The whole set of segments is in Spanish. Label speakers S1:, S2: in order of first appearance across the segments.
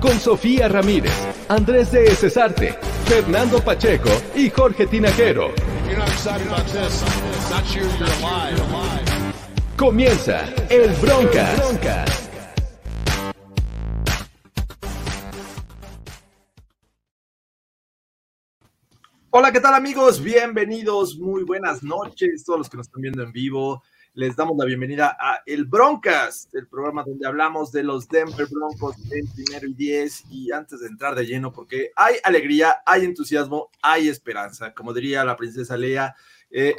S1: Con Sofía Ramírez, Andrés de Cesarte, Fernando Pacheco y Jorge Tinajero. Comienza el Broncas.
S2: Hola, ¿qué tal amigos? Bienvenidos, muy buenas noches, todos los que nos están viendo en vivo. Les damos la bienvenida a El Broncas, el programa donde hablamos de los Denver Broncos en primero y diez. Y antes de entrar de lleno, porque hay alegría, hay entusiasmo, hay esperanza. Como diría la princesa Leia, eh,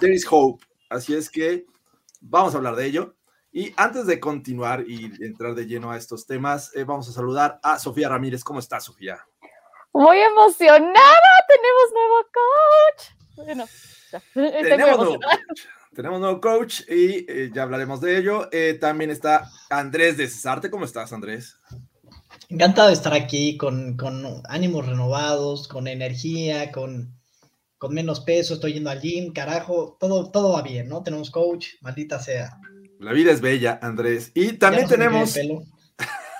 S2: there is hope. Así es que vamos a hablar de ello. Y antes de continuar y entrar de lleno a estos temas, eh, vamos a saludar a Sofía Ramírez. ¿Cómo estás, Sofía?
S3: Muy emocionada, tenemos nuevo coach. Bueno, ya,
S2: tenemos nuevo coach. Tenemos nuevo coach y eh, ya hablaremos de ello. Eh, también está Andrés de Cesarte. ¿Cómo estás, Andrés?
S4: Encantado de estar aquí con, con ánimos renovados, con energía, con, con menos peso, estoy yendo al gym, carajo, todo, todo va bien, ¿no? Tenemos coach, maldita sea.
S2: La vida es bella, Andrés. Y también tenemos,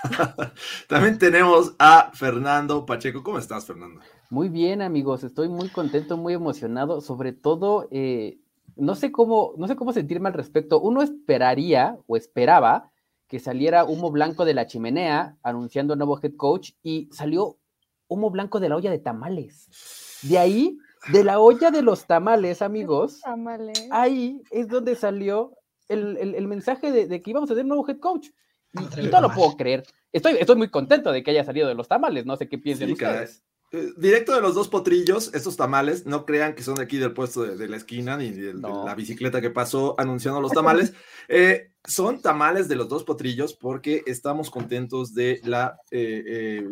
S2: también tenemos a Fernando Pacheco. ¿Cómo estás, Fernando?
S5: Muy bien, amigos, estoy muy contento, muy emocionado, sobre todo, eh, no sé cómo, no sé cómo sentirme al respecto. Uno esperaría o esperaba que saliera humo blanco de la chimenea anunciando el nuevo head coach y salió humo blanco de la olla de tamales. De ahí, de la olla de los tamales, amigos,
S3: Tamales.
S5: ahí es donde salió el, el- el mensaje de, de que íbamos a tener un nuevo head coach. Y, no lo puedo creer. Estoy, estoy muy contento de que haya salido de los tamales, no sé qué piensen
S2: Sí,
S5: ustedes.
S2: Eh, directo de los dos potrillos, estos tamales, no crean que son de aquí del puesto de, de la esquina ni de, la bicicleta que pasó anunciando los tamales. Eh, son tamales de los dos potrillos porque estamos contentos de la, eh, eh,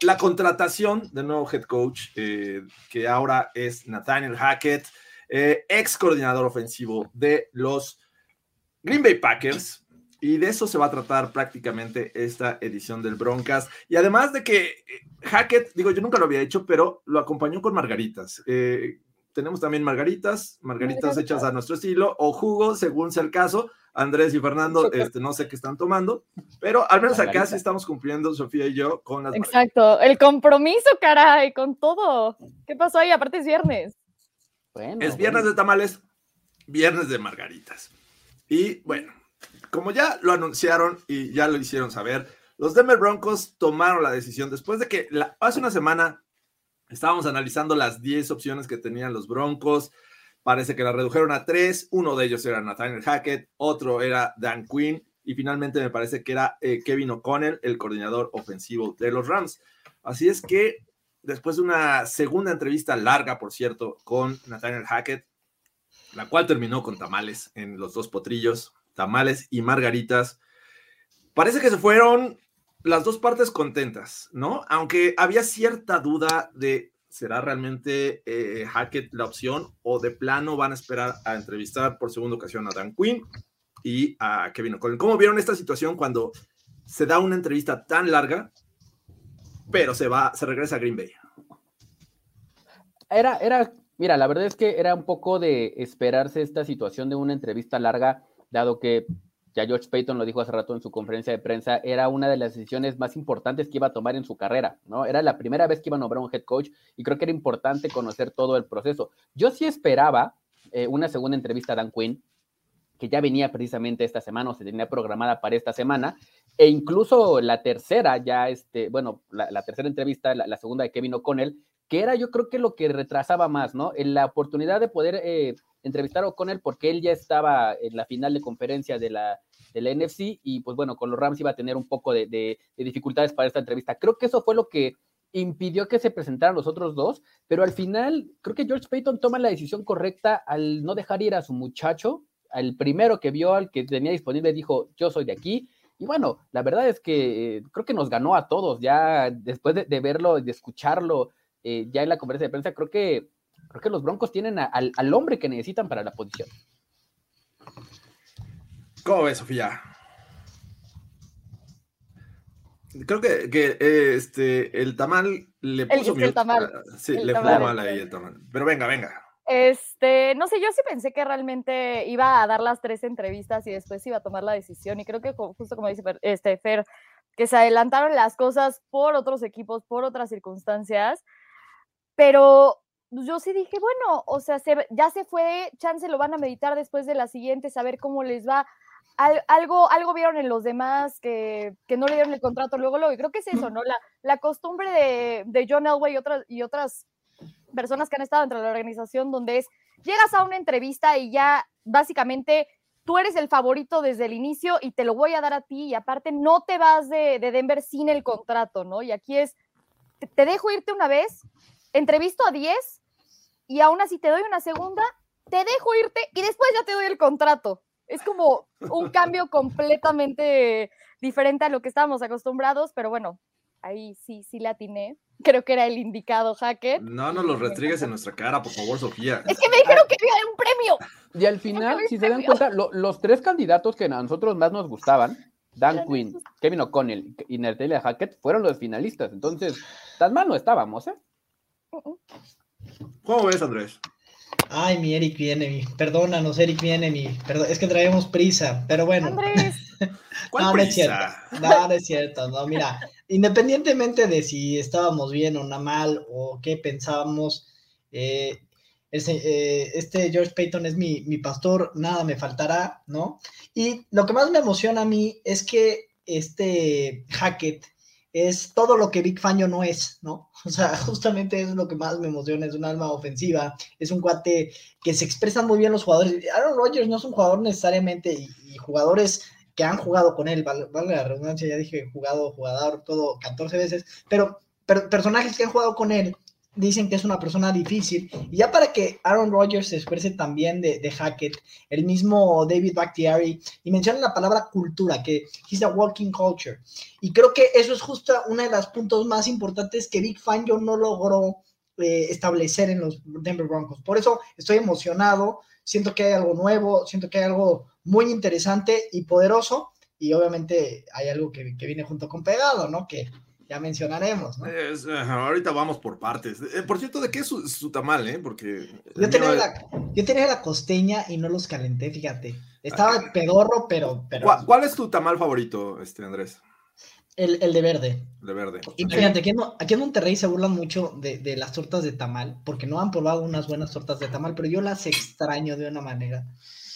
S2: la contratación del nuevo head coach, que ahora es Nathaniel Hackett, ex coordinador ofensivo de los Green Bay Packers. Y de eso se va a tratar prácticamente esta edición del Broncas. Y además de que eh, Hackett, digo, yo nunca lo había hecho, pero lo acompañó con margaritas. Eh, tenemos también margaritas, margaritas hechas a nuestro estilo, o jugo, según sea el caso. Andrés y Fernando, este, no sé qué están tomando, pero al menos acá
S5: Margarita.
S2: sí estamos cumpliendo, Sofía y yo, con las margaritas.
S3: Exacto, el compromiso, caray, con todo. ¿Qué pasó ahí? Aparte es viernes.
S5: Bueno,
S2: Es viernes
S5: bueno.
S2: de tamales, viernes de margaritas. Y bueno, como ya lo anunciaron y ya lo hicieron saber, los Denver Broncos tomaron la decisión después de que hace una semana estábamos analizando las 10 opciones que tenían los Broncos. Parece que la redujeron a tres. Uno de ellos era Nathaniel Hackett, otro era Dan Quinn y finalmente me parece que era eh, Kevin O'Connell, el coordinador ofensivo de los Rams. Así es que después de una segunda entrevista larga, por cierto, con Nathaniel Hackett, la cual terminó con tamales en los dos potrillos, tamales y margaritas, parece que se fueron las dos partes contentas, ¿no? Aunque había cierta duda de será realmente eh, Hackett la opción o de plano van a esperar a entrevistar por segunda ocasión a Dan Quinn y a Kevin O'Connell. ¿Cómo vieron esta situación cuando se da una entrevista tan larga, pero se va, se regresa a Green Bay?
S5: Era, era, mira, la verdad es que era un poco de esperarse esta situación de una entrevista larga, dado que ya George Payton lo dijo hace rato en su conferencia de prensa, era una de las decisiones más importantes que iba a tomar en su carrera, ¿no? Era la primera vez que iba a nombrar un head coach y creo que era importante conocer todo el proceso. Yo sí esperaba eh, una segunda entrevista a Dan Quinn, que ya venía precisamente esta semana o se tenía programada para esta semana, e incluso la tercera, ya este, bueno, la, tercera entrevista, la, la, segunda de Kevin O'Connell, que era yo creo que lo que retrasaba más, ¿no? La oportunidad de poder eh, entrevistar a O'Connell porque él ya estaba en la final de conferencia de la, de la NFC y pues bueno, con los Rams iba a tener un poco de dificultades para esta entrevista. Creo que eso fue lo que impidió que se presentaran los otros dos, pero al final creo que George Payton toma la decisión correcta al no dejar ir a su muchacho, al primero que vio, al que tenía disponible, dijo, yo soy de aquí, Y bueno, la verdad es que eh, creo que nos ganó a todos, ya después de, de verlo, de escucharlo, eh, ya en la conferencia de prensa, creo que, creo que los Broncos tienen a, al, al hombre que necesitan para la posición.
S2: ¿Cómo ves, Sofía? Creo que, que eh, este, el tamal le
S3: El-
S2: puso
S3: el
S2: mute.
S3: tamal.
S2: Sí,
S3: El
S2: le
S3: tamal.
S2: puso mal ahí el tamal. Pero venga, venga.
S3: Este, no sé, yo sí pensé que realmente iba a dar las tres entrevistas y después iba a tomar la decisión. Y creo que ju- justo como dice Fer- este Fer, que se adelantaron las cosas por otros equipos, por otras circunstancias. Pero pues, yo sí dije, bueno, o sea, se- ya se fue, chance lo van a meditar después de la siguiente, saber cómo les va. Al- algo, algo vieron en los demás que, que no le dieron el contrato luego, luego. Y creo que es eso, ¿no? La, la costumbre de, de John Elway y otras, y otras personas que han estado dentro de la organización, donde es, llegas a una entrevista y ya básicamente tú eres el favorito desde el inicio y te lo voy a dar a ti y aparte no te vas de, de Denver sin el contrato, ¿no? Y aquí es, te, te dejo irte una vez, entrevisto a 10 y aún así te doy una segunda, te dejo irte y después ya te doy el contrato. Es como un cambio completamente diferente a lo que estábamos acostumbrados, pero bueno, ahí sí, sí la atiné. Creo que era el indicado Hackett.
S2: No nos los retrigues en nuestra cara, por favor, Sofía.
S3: Es que me dijeron que había un premio.
S5: Y al final, si se dan cuenta, lo- los tres candidatos que a nosotros más nos gustaban, Dan Quinn, Kevin O'Connell y Nertelia Hackett, fueron los finalistas. Entonces, tan mal no estábamos, ¿eh?
S2: ¿Cómo ves, Andrés?
S4: Ay, mi Eric Bienemi. Perdónanos, Eric Bienemi. Perdón, es que traemos prisa, pero bueno.
S3: Andrés,
S2: ¿Cuál
S4: No, no es
S2: prisa?
S4: cierto. No, no es cierto. No, mira, independientemente de si estábamos bien o no mal o qué pensábamos, eh, ese, eh, este George Payton es mi, mi pastor, nada me faltará, ¿no? Y lo que más me emociona a mí es que este Hackett es todo lo que Big Fangio no es, ¿no? O sea, justamente es lo que más me emociona, es un alma ofensiva, es un cuate que se expresan muy bien los jugadores. Aaron Rodgers no es un jugador necesariamente y, jugadores que han jugado con él, val- valga la redundancia, ya dije jugado, jugador, todo 14 veces, pero per- personajes que han jugado con él dicen que es una persona difícil. Y ya para que Aaron Rodgers se exprese también de, de Hackett, el mismo David Bakhtiari, y menciona la palabra cultura, que he's a walking culture. Y creo que eso es justo uno de los puntos más importantes que Big Fangio no logró eh, establecer en los Denver Broncos. Por eso estoy emocionado, siento que hay algo nuevo, siento que hay algo muy interesante y poderoso, y obviamente hay algo que, que viene junto con pegado, ¿no? Que ya mencionaremos, ¿no?
S2: Es, ahorita vamos por partes. Eh, por cierto, ¿de qué es su, su tamal, eh? Porque.
S4: Yo tenía, la, yo tenía la costeña y no los calenté, fíjate. Estaba pedorro, pero, pero
S2: ¿Cuál, cuál es tu tamal favorito, este Andrés?
S4: el, el de verde.
S2: De verde.
S4: Aquí en, aquí en Monterrey se burlan mucho de, de las tortas de tamal, porque no han probado unas buenas tortas de tamal, pero yo las extraño de una manera.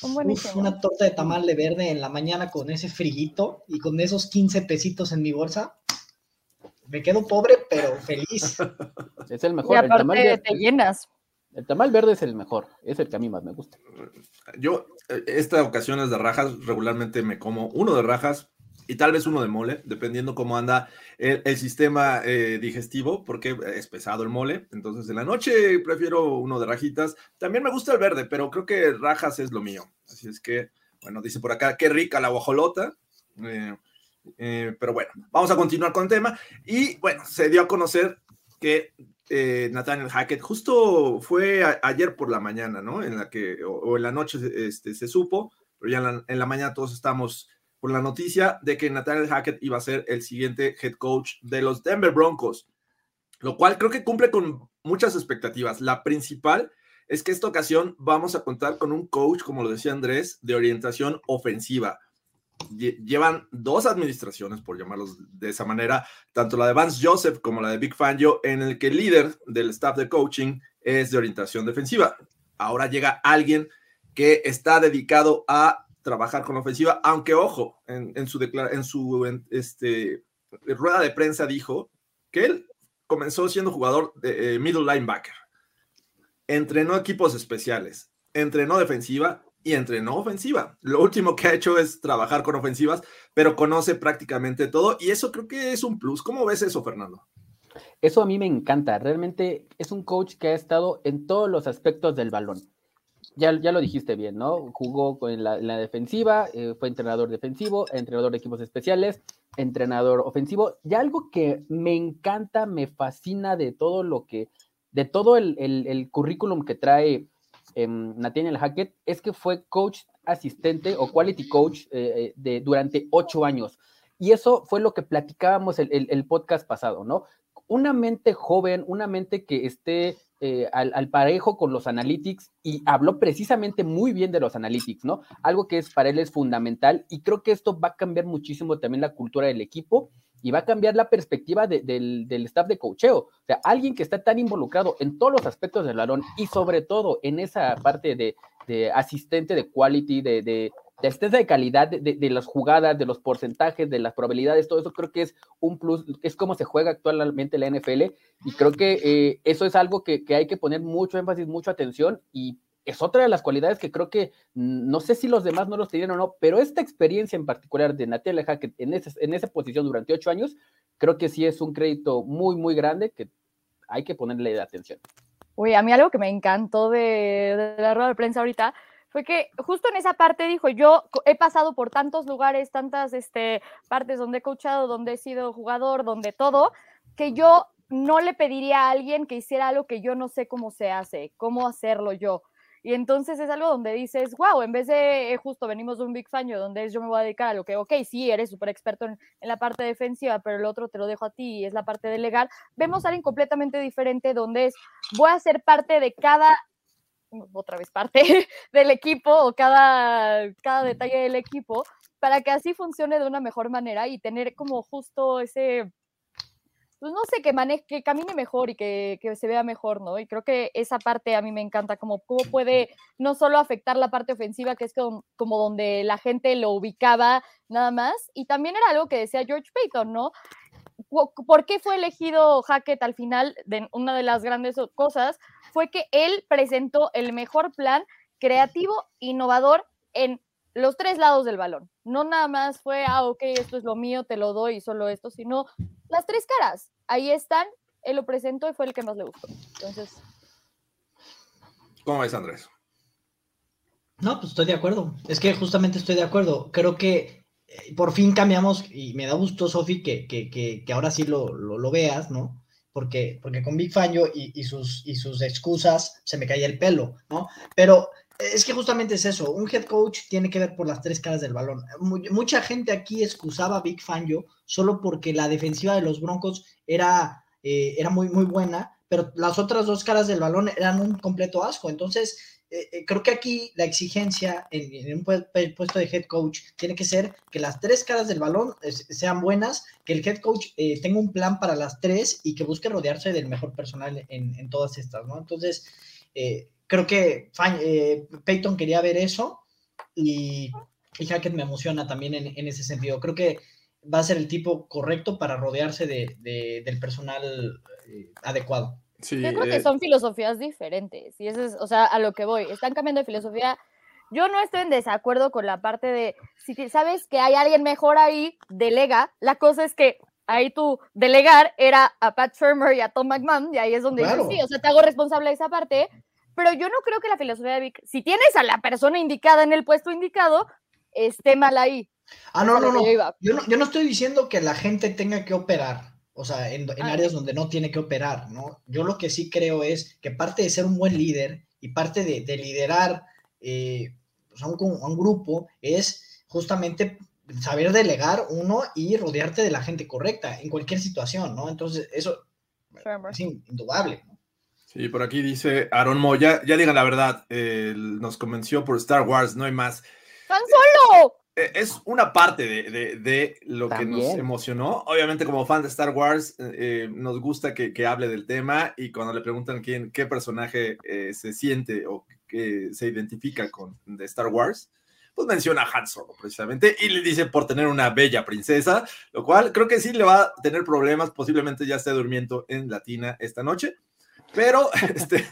S4: Uf, una torta de tamal de verde en la mañana con ese friguito y con esos 15 pesitos en mi bolsa. Me quedo pobre, pero feliz.
S5: Es el
S3: Y
S5: mejor. El tamal, verde,
S3: te llenas.
S5: el tamal verde es el mejor. Es el que a mí más me gusta.
S2: Yo, eh, esta ocasión es de rajas, regularmente me como uno de rajas y tal vez uno de mole, dependiendo cómo anda el, el sistema eh, digestivo, porque es pesado el mole. Entonces, en la noche prefiero uno de rajitas. También me gusta el verde, pero creo que rajas es lo mío. Así es que, bueno, dice por acá, qué rica la guajolota. Eh, eh, pero bueno, vamos a continuar con el tema. Y bueno, se dio a conocer que eh, Nathaniel Hackett justo fue ayer por la mañana, ¿no? En la que, o, en la noche este, se supo, pero ya en la, en la mañana todos estamos por la noticia de que Nathaniel Hackett iba a ser el siguiente head coach de los Denver Broncos, lo cual creo que cumple con muchas expectativas. La principal es que esta ocasión vamos a contar con un coach, como lo decía Andrés, de orientación ofensiva. Lle- Llevan dos administraciones, por llamarlos de esa manera, tanto la de Vance Joseph como la de Big Fangio, en el que el líder del staff de coaching es de orientación defensiva. Ahora llega alguien que está dedicado a trabajar con la ofensiva, aunque ojo, en, su, este, rueda de prensa dijo que él comenzó siendo jugador de eh, middle linebacker, entrenó equipos especiales, entrenó defensiva y entrenó ofensiva. Lo último que ha hecho es trabajar con ofensivas, pero conoce prácticamente todo y eso creo que es un plus. ¿Cómo ves eso, Fernando?
S5: Eso a mí me encanta. Realmente es un coach que ha estado en todos los aspectos del balón. ya, ya lo dijiste bien, ¿no? Jugó en la, defensiva, eh, fue entrenador defensivo, entrenador de equipos especiales, entrenador ofensivo. Y algo que me encanta, me fascina de todo lo que, de todo el, el currículum que trae eh, Nathaniel Hackett, es que fue coach asistente o quality coach eh, eh, durante ocho años. Y eso fue lo que platicábamos el, el, el podcast pasado, ¿no? Una mente joven, una mente que esté eh, al, al, parejo con los analytics y habló precisamente muy bien de los analytics, ¿no? Algo que es para él es fundamental y creo que esto va a cambiar muchísimo también la cultura del equipo y va a cambiar la perspectiva de, del, del, staff de cocheo. O sea, alguien que está tan involucrado en todos los aspectos del balón y sobre todo en esa parte de, de asistente de quality, de, de, de asistencia de calidad de, las jugadas, de los porcentajes, de las probabilidades, todo eso creo que es un plus, es como se juega actualmente la NFL y creo que eh, eso es algo que, que, hay que poner mucho énfasis, mucha atención y es otra de las cualidades que creo que no sé si los demás no los tenían o no, pero esta experiencia en particular de Natalia Hackett en, ese, en esa posición durante ocho años, creo que sí es un crédito muy, muy grande que hay que ponerle atención.
S3: Uy, a mí algo que me encantó de, de la rueda de prensa ahorita fue que justo en esa parte dijo, yo he pasado por tantos lugares, tantas este, partes donde he coachado, donde he sido jugador, donde todo, que yo no le pediría a alguien que hiciera algo que yo no sé cómo se hace, cómo hacerlo yo. Y entonces es algo donde dices, wow, en vez de eh, justo venimos de un Big Fan, donde es yo me voy a dedicar a lo que, ok, sí, eres súper experto en, en, la parte defensiva, pero el otro te lo dejo a ti y es la parte de legal, vemos a alguien completamente diferente donde es, voy a ser parte de cada, otra vez parte del equipo o cada, cada detalle del equipo para que así funcione de una mejor manera y tener como justo ese pues no sé, que, maneje, que camine mejor y que, que, se vea mejor, ¿no? Y creo que esa parte a mí me encanta, como cómo puede no solo afectar la parte ofensiva, que es como, como donde la gente lo ubicaba nada más, y también era algo que decía George Payton, ¿no? ¿Por qué fue elegido Hackett al final? De una de las grandes cosas fue que él presentó el mejor plan creativo, innovador en los tres lados del balón. No nada más fue, ah, ok, esto es lo mío, te lo doy solo esto, sino las tres caras. Ahí están, él lo presentó y fue el que más le gustó. Entonces.
S2: ¿Cómo ves, Andrés?
S4: No, pues estoy de acuerdo. Es que justamente estoy de acuerdo. Creo que eh, por fin cambiamos y me da gusto, Sofi, que, que, que, que, ahora sí lo, lo, lo, veas, ¿no? Porque, porque con Big Fangio y, y, sus, y sus excusas se me caía el pelo, ¿no? Pero es que justamente es eso, un head coach tiene que ver por las tres caras del balón. Mucha gente aquí excusaba a Big Fangio solo porque la defensiva de los Broncos era, eh, era muy, muy buena, pero las otras dos caras del balón eran un completo asco. Entonces, eh, eh creo que aquí la exigencia en, en, un puesto de head coach tiene que ser que las tres caras del balón sean buenas, que el head coach tenga un plan para las tres y que busque rodearse del mejor personal en, en todas estas, ¿no? Entonces, eh, creo que eh, Peyton quería ver eso y, y Hackett me emociona también en, en, ese sentido. Creo que va a ser el tipo correcto para rodearse de, de, del personal eh, adecuado.
S3: Sí, Yo creo eh... que son filosofías diferentes y eso es, o sea, a lo que voy. Están cambiando de filosofía. Yo no estoy en desacuerdo con la parte de si sabes que hay alguien mejor ahí, delega. La cosa es que ahí tú delegar era a Pat Shermer y a Tom McMahon, y ahí es donde claro. dices, sí, o sea, te hago responsable de esa parte, pero yo no creo que la filosofía de Vic, si tienes a la persona indicada en el puesto indicado, esté mal ahí.
S4: Ah, no, no, no. Yo, no. yo no estoy diciendo que la gente tenga que operar, o sea, en, en ah, áreas donde no tiene que operar, ¿no? Yo lo que sí creo es que parte de ser un buen líder y parte de, de liderar eh, pues a, un, a un grupo es justamente saber delegar uno y rodearte de la gente correcta en cualquier situación, ¿no? Entonces, eso es indudable.
S2: Sí, por aquí dice Aaron Moya, ya digan la verdad, eh, nos convenció por Star Wars, no hay más.
S3: ¡Tan solo!
S2: Eh, es una parte de, de, de lo También. que nos emocionó. Obviamente, como fan de Star Wars, eh, nos gusta que, que, hable del tema y cuando le preguntan quién, qué personaje eh, se siente o que se identifica con de Star Wars, pues menciona a Han Solo precisamente y le dice por tener una bella princesa, lo cual creo que sí le va a tener problemas, posiblemente ya esté durmiendo en Latina esta noche. Pero este,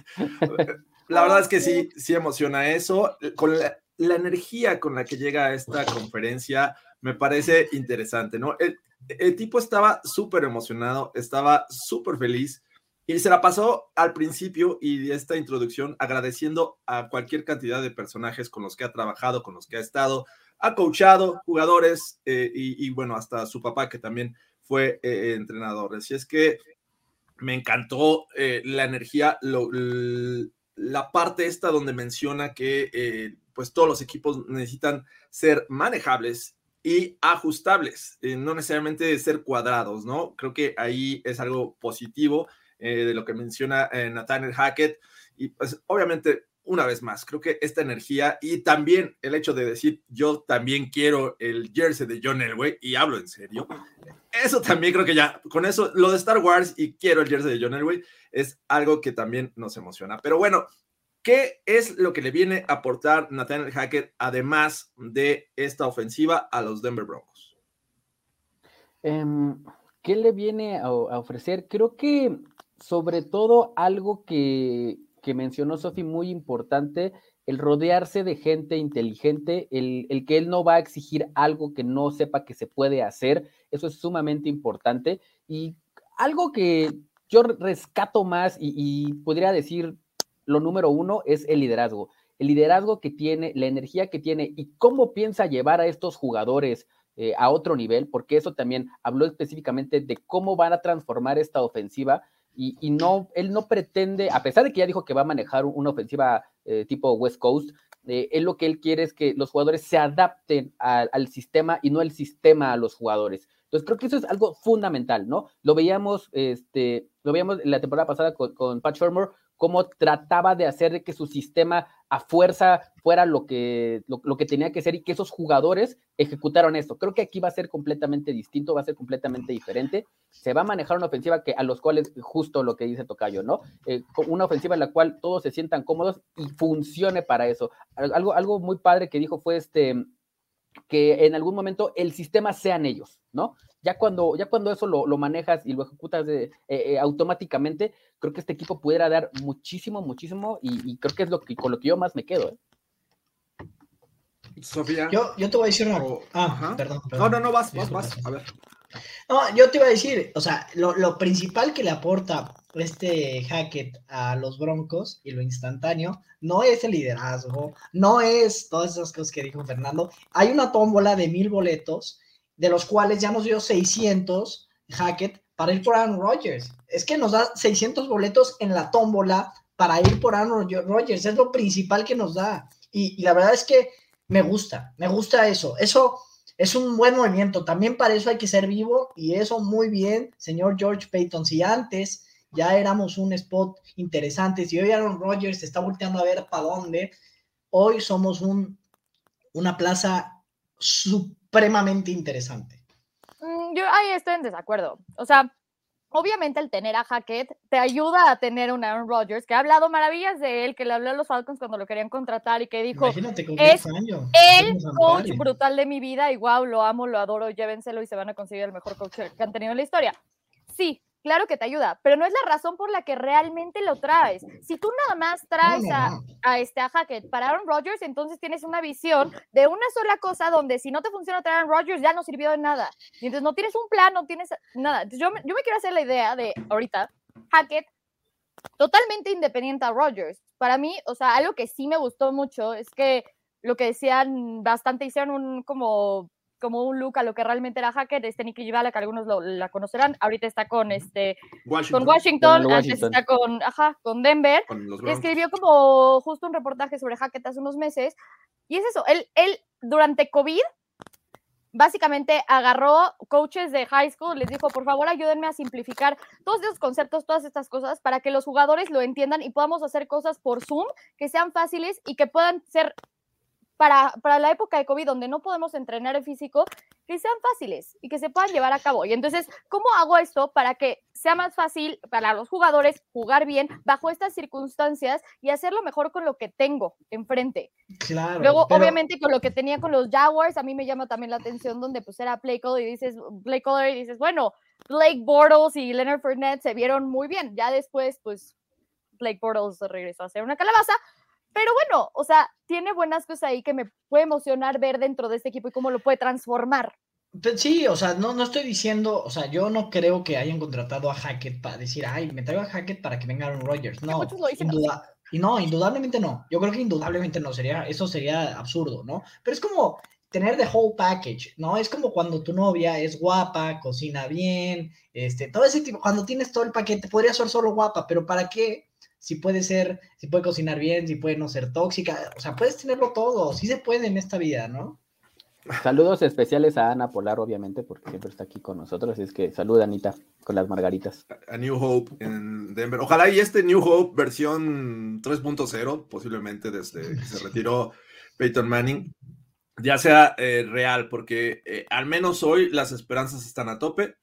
S2: la verdad es que sí, sí emociona eso. Con la, energía con la que llega a esta conferencia me parece interesante, ¿no? El, el tipo estaba súper emocionado, estaba súper feliz Y se la pasó al principio y esta introducción agradeciendo a cualquier cantidad de personajes con los que ha trabajado, con los que ha estado, ha coachado jugadores eh, y, bueno, hasta su papá que también fue eh, entrenador. Así es que me encantó eh, la energía, la parte esta donde menciona que pues todos los equipos necesitan ser manejables y ajustables, no necesariamente ser cuadrados, ¿no? Creo que ahí es algo positivo de lo que menciona Nathaniel Hackett y pues obviamente una vez más, creo que esta energía y también el hecho de decir yo también quiero el jersey de John Elway y hablo en serio, eso también creo que ya, con eso, lo de Star Wars y quiero el jersey de John Elway es algo que también nos emociona. Pero bueno, ¿qué es lo que le viene a aportar Nathaniel Hackett además de esta ofensiva a los Denver Broncos?
S5: Em, ¿Qué le viene a ofrecer? Creo que sobre todo algo que que mencionó Sofi muy importante, el rodearse de gente inteligente, el, que él no va a exigir algo que no sepa que se puede hacer, eso es sumamente importante. Y algo que yo rescato más y, podría decir lo número uno es el liderazgo. El liderazgo que tiene, la energía que tiene y cómo piensa llevar a estos jugadores eh, a otro nivel, porque eso también habló específicamente de cómo van a transformar esta ofensiva y, no, él no pretende, a pesar de que ya dijo que va a manejar una ofensiva eh, tipo West Coast, eh, él lo que él quiere es que los jugadores se adapten al sistema y no el sistema a los jugadores. Entonces creo que eso es algo fundamental, ¿no? Lo veíamos, este, lo veíamos la temporada pasada con, con Pat Shermer, cómo trataba de hacer que su sistema a fuerza fuera lo que, lo, que tenía que ser y que esos jugadores ejecutaron esto. Creo que aquí va a ser completamente distinto, va a ser completamente diferente. Se va a manejar una ofensiva que a los cuales, justo lo que dice Tocayo, ¿no? Eh, una ofensiva en la cual todos se sientan cómodos y funcione para eso. Algo, algo muy padre que dijo fue este que en algún momento el sistema sean ellos, ¿no? Ya cuando, ya cuando eso lo, manejas y lo ejecutas eh, eh, automáticamente, creo que este equipo pudiera dar muchísimo, muchísimo, y, creo que es lo que, con lo que yo más me quedo. ¿eh?
S2: Sofía.
S4: Yo, yo, te voy a decir una. ah, perdón,
S2: No, no, no, vas, vas, vas. A ver.
S4: No, yo te iba a decir, o sea, lo, principal que le aporta este Hackett a los Broncos y lo instantáneo no es el liderazgo, no es todas esas cosas que dijo Fernando. Hay una tómbola de mil boletos de los cuales ya nos dio 600 Hackett para ir por Aaron Rodgers. Es que nos da 600 boletos en la tómbola para ir por Aaron Rodgers. Es lo principal que nos da. Y, la verdad es que me gusta, me gusta eso. Eso es un buen movimiento. También para eso hay que ser vivo y eso muy bien, señor George Payton. Si antes ya éramos un spot interesante, si hoy Aaron Rodgers está volteando a ver para dónde, hoy somos un, una plaza supremamente interesante.
S3: Mm, yo ahí estoy en desacuerdo. O sea, obviamente el tener a Hackett te ayuda a tener un Aaron Rodgers que ha hablado maravillas de él, que le habló a los Falcons cuando lo querían contratar y que dijo, es el coach brutal de mi vida y wow, lo amo, lo adoro, llévenselo y se van a conseguir el mejor coach que han tenido en la historia. Sí, claro que te ayuda, pero no es la razón por la que realmente lo traes. Si tú nada más traes A, este a Hackett para Aaron Rodgers, entonces tienes una visión de una sola cosa donde si no te funciona traer a Aaron Rodgers ya no sirvió de nada. Y entonces no tienes un plan, no tienes nada. Entonces yo, yo me quiero hacer la idea de ahorita Hackett totalmente independiente a Rodgers. Para mí, o sea, algo que sí me gustó mucho es que lo que decían bastante, hicieron un como como un look a lo que realmente era hacker, este Nicky Givala, que algunos la conocerán, ahorita está con este
S2: Washington.
S3: con Washington, antes está con, ajá, con Denver, escribió como justo un reportaje sobre Hackett hace unos meses, y es eso, él, él durante COVID básicamente agarró coaches de high school, les dijo, por favor, ayúdenme a simplificar todos esos conceptos, todas estas cosas, para que los jugadores lo entiendan y podamos hacer cosas por Zoom que sean fáciles y que puedan ser para, la época de COVID, donde no podemos entrenar en físico, que sean fáciles y que se puedan llevar a cabo. Y entonces, ¿cómo hago esto para que sea más fácil para los jugadores jugar bien bajo estas circunstancias y hacerlo mejor con lo que tengo enfrente?
S4: Claro.
S3: Luego, obviamente, con lo que tenía con los Jaguars, a mí me llama también la atención donde pues era play call y dices, play caller y dices, bueno, Blake Bortles y Leonard Fournette se vieron muy bien. Ya después, pues, Blake Bortles regresó a ser una calabaza, pero bueno, o sea, tiene buenas cosas ahí que me puede emocionar ver dentro de este equipo y cómo lo puede transformar.
S4: Sí, o sea, no, no estoy diciendo, o sea, yo no creo que hayan contratado a Hackett para decir, ay, me traigo a Hackett para que venga Aaron Rodgers. No, induda- y no, indudablemente no. Yo creo que indudablemente no, sería, eso sería absurdo, ¿no? Pero es como tener the whole package, ¿no? Es como cuando tu novia es guapa, cocina bien, este, todo ese tipo, cuando tienes todo el paquete, podría ser solo guapa, pero ¿para qué? Si puede ser, si puede cocinar bien, si puede no ser tóxica, o sea, puedes tenerlo todo, sí se puede en esta vida, ¿no?
S5: Saludos especiales a Ana Polar, obviamente, porque siempre está aquí con nosotros. Así es que saluda, Anita, con las margaritas.
S2: A New Hope en Denver. Ojalá y este New Hope versión 3.0, posiblemente desde que se retiró Peyton Manning, ya sea eh, real, porque eh, al menos hoy las esperanzas están a tope.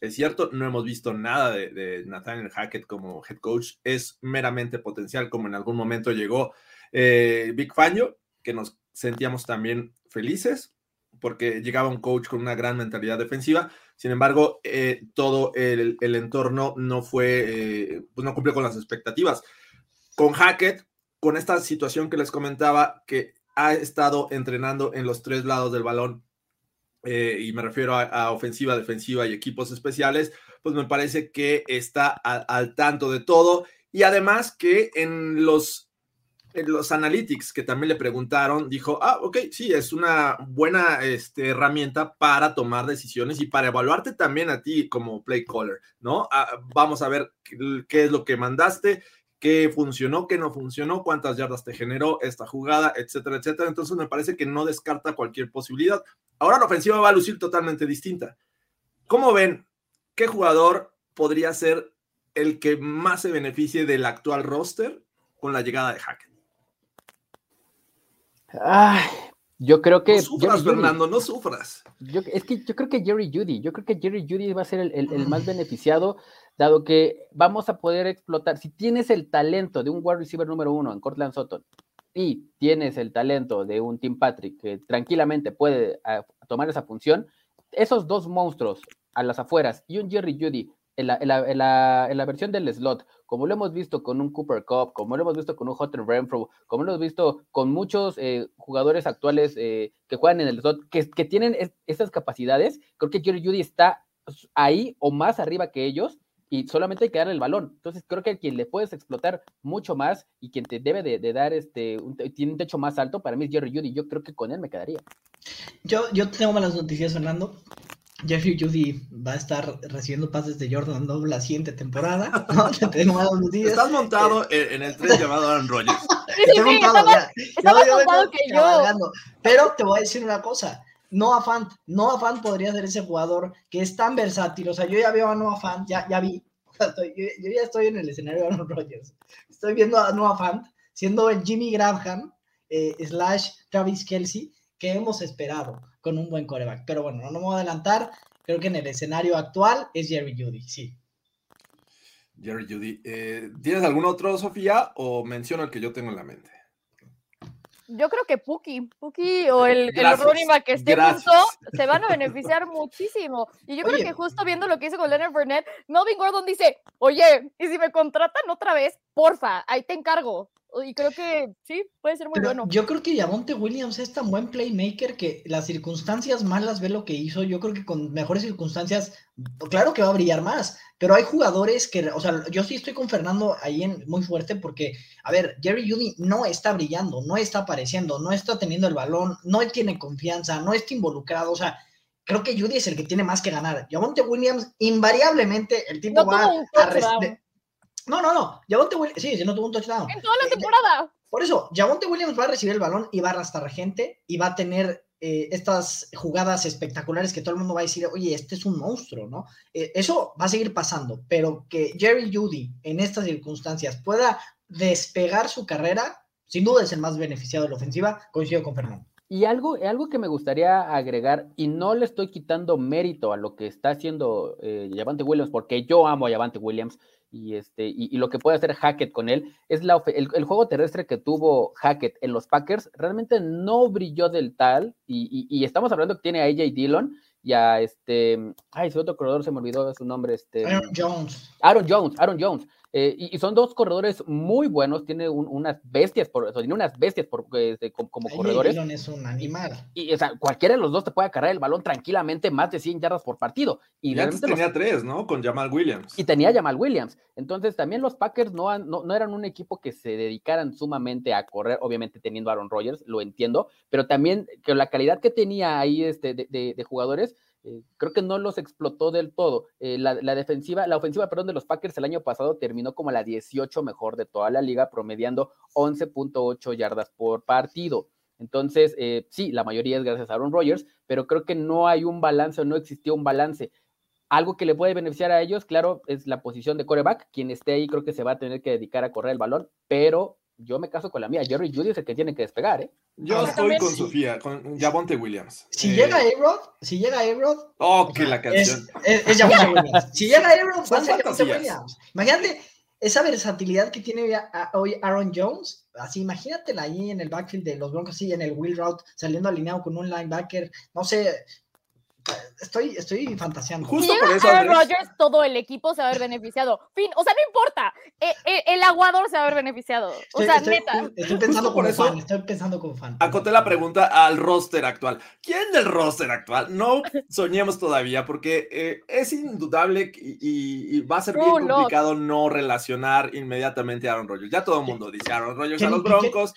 S2: Es cierto, no hemos visto nada de, de Nathaniel Hackett como head coach. Es meramente potencial, como en algún momento llegó eh, Big Fangio, que nos sentíamos también felices porque llegaba un coach con una gran mentalidad defensiva. Sin embargo, eh, todo el, entorno no fue, eh, pues no cumplió con las expectativas. Con Hackett, con esta situación que les comentaba, que ha estado entrenando en los tres lados del balón, eh, y me refiero a, a, ofensiva, defensiva y equipos especiales, pues me parece que está a, al tanto de todo. Y además que en los en los analytics que también le preguntaron, dijo, ah, ok, sí, es una buena este, herramienta para tomar decisiones y para evaluarte también a ti como play caller, ¿no? Ah, vamos a ver qué, qué, es lo que mandaste, qué funcionó, qué no funcionó, cuántas yardas te generó esta jugada, etcétera, etcétera. Entonces me parece que no descarta cualquier posibilidad. Ahora la ofensiva va a lucir totalmente distinta. ¿Cómo ven? ¿Qué jugador podría ser el que más se beneficie del actual roster con la llegada de Hackett?
S5: Ay, yo creo que.
S2: No sufras, Jerry Fernando, Judy. no sufras.
S5: Yo, es que yo creo que Jerry Judy, yo creo que Jerry Judy va a ser el, el, el, más beneficiado, dado que vamos a poder explotar. Si tienes el talento de un wide receiver número uno en Cortland Sutton y tienes el talento de un Tim Patrick que tranquilamente puede a, a tomar esa función, esos dos monstruos a las afueras y un Jerry Judy en la, en, la, en, la, en la, versión del slot, como lo hemos visto con un Cooper Cup, como lo hemos visto con un Hunter Renfro, como lo hemos visto con muchos eh, jugadores actuales eh, que juegan en el slot, que, que tienen es, esas capacidades, creo que Jerry Judy está ahí o más arriba que ellos, y solamente hay que darle el balón. Entonces creo que a quien le puedes explotar mucho más y quien te debe de, de dar este, un, tiene un techo más alto, para mí es Jerry Judy, yo creo que con él me quedaría.
S4: Yo, yo tengo malas noticias, Fernando. Jeffrey Judy va a estar recibiendo pases de Jordan Love la siguiente temporada. No, te tengo malas noticias.
S2: Estás montado eh, en el tren llamado Aaron Rodgers.
S3: Sí, sí, sí, montado, estaba, ya. estaba yo, montado yo, que yo.
S4: Pero te voy a decir una cosa. Noah Fant, Noah Fant podría ser ese jugador que es tan versátil. O sea, yo ya veo a Noah Fant, ya, ya vi. Yo, ya estoy en el escenario de Aaron Rodgers. Estoy viendo a Noah Fant siendo el Jimmy Graham eh, slash Travis Kelsey que hemos esperado con un buen coreback. Pero bueno, no me voy a adelantar. Creo que en el escenario actual es Jerry Judy, sí.
S2: Jerry Judy. Eh, ¿Tienes algún otro, Sofía, o menciono el que yo tengo en la mente?
S3: Yo creo que Puki, Puki o el, el back que esté justo se van a beneficiar muchísimo. Y yo creo que justo viendo lo que hizo con Leonard Burnett, Melvin Gordon dice, oye, y si me contratan otra vez, porfa, ahí te encargo. Y creo que sí, puede ser muy
S4: Pero
S3: bueno.
S4: Yo creo que Javonte Williams es tan buen playmaker que las circunstancias malas ve lo que hizo. Yo creo que con mejores circunstancias, claro que va a brillar más. Pero hay jugadores que, o sea, yo sí estoy con Fernando ahí en, muy fuerte porque, a ver, Jerry Judy no está brillando, no está apareciendo, no está teniendo el balón, no tiene confianza, no está involucrado. O sea, creo que Judy es el que tiene más que ganar. Javonte Williams, invariablemente, el tipo
S3: no
S4: va
S3: a.
S4: No, no, no. Javonte Williams, sí, no tuvo un touchdown.
S3: En toda la temporada.
S4: Por eso, Javonte Williams va a recibir el balón y va a arrastrar gente y va a tener eh, estas jugadas espectaculares que todo el mundo va a decir, oye, este es un monstruo, ¿no? Eh, eso va a seguir pasando, pero que Jerry Judy en estas circunstancias pueda despegar su carrera, sin duda es el más beneficiado de la ofensiva, coincido con Fernando.
S5: Y algo, algo que me gustaría agregar, y no le estoy quitando mérito a lo que está haciendo eh, Javante Williams, porque yo amo a Javante Williams, y, este, y, y, lo que puede hacer Hackett con él, es la, el, el, juego terrestre que tuvo Hackett en los Packers, realmente no brilló del tal, y, y estamos hablando que tiene a AJ Dillon, y a este, ay, su otro corredor se me olvidó su nombre, este.
S4: Aaron Jones.
S5: Aaron Jones, Aaron Jones. Eh, y, y son dos corredores muy buenos, tiene un- unas bestias, por, o sea, tiene unas bestias por, este, como, como
S4: Ay,
S5: corredores.
S4: Dillon es un animal.
S5: Y, o sea, cualquiera de los dos te puede cargar el balón tranquilamente más de 100 yardas por partido. Y,
S2: Y antes
S5: realmente los-
S2: tenía tres, ¿no? Con Jamal Williams.
S5: y tenía Jamal Williams. Entonces, también los Packers no, han- no, no eran un equipo que se dedicaran sumamente a correr, obviamente teniendo a Aaron Rodgers, lo entiendo, pero también que la calidad que tenía ahí este, de, de- de jugadores, eh, creo que no los explotó del todo. Eh, la, defensiva, la ofensiva, perdón, de los Packers el año pasado terminó como la 18 mejor de toda la liga, promediando 11.8 yardas por partido. Entonces, eh, sí, la mayoría es gracias a Aaron Rodgers, pero creo que no hay un balance o no existió un balance. Algo que le puede beneficiar a ellos, claro, es la posición de coreback. Quien esté ahí creo que se va a tener que dedicar a correr el balón, pero yo me caso con la mía. Jerry Judy es el que tiene que despegar, ¿eh?
S2: Yo
S4: Ahora,
S2: estoy
S3: también
S2: con
S4: sí.
S2: Sofía, con Javonte Williams.
S4: Si
S2: Eh,
S4: llega A-Rod, si llega A-Rod,
S2: Oh,
S4: o
S2: que la canción.
S4: Es, es, es Javonte Williams. Si llega A-Rod, va a ser Javonte. Williams. Imagínate esa versatilidad que tiene hoy Aaron Jones. Así, imagínatela ahí en el backfield de los Broncos, sí, en el wheel route, saliendo alineado con un linebacker. No sé, estoy, estoy fantaseando.
S2: Justo
S3: Si
S2: por eso,
S3: Aaron. Rodgers, todo el equipo se va a ver beneficiado. Fin, o sea, no importa. Eh, eh, el aguador se va a ver beneficiado. O
S4: Estoy,
S3: sea,
S4: estoy-
S3: neta.
S4: estoy pensando
S2: por eso-
S4: fan, estoy pensando como fan.
S2: Acoté la pregunta al roster actual. ¿Quién del roster actual? No soñemos todavía porque eh, es indudable y, y va a ser bien
S3: True loss.
S2: complicado no relacionar inmediatamente a Aaron Rodgers. Ya todo el mundo dice Aaron Rodgers a los. Broncos.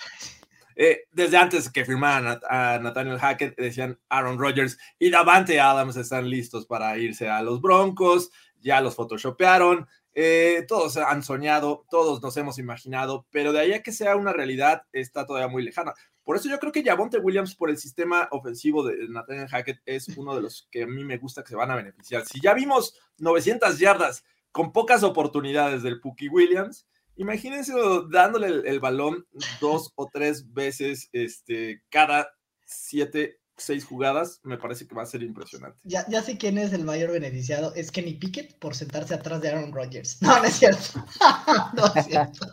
S2: Eh, desde antes que firmaran a, Nathaniel Hackett, decían Aaron Rodgers y Davante Adams están listos para irse a los Broncos. Ya los photoshopearon. Eh, todos han soñado, todos nos hemos imaginado, pero de ahí a que sea una realidad está todavía muy lejana. Por eso yo creo que Javonte Williams, por el sistema ofensivo de Nathaniel Hackett, es uno de los que a mí me gusta que se van a beneficiar. Si ya vimos 900 yardas con pocas oportunidades del Pookie Williams, imagínense dándole el, el balón dos o tres veces este, cada siete, seis jugadas, me parece que va a ser impresionante.
S4: Ya, ya sé quién es el mayor beneficiado. Es Kenny Pickett por sentarse atrás de Aaron Rodgers. No, no es cierto. no es cierto.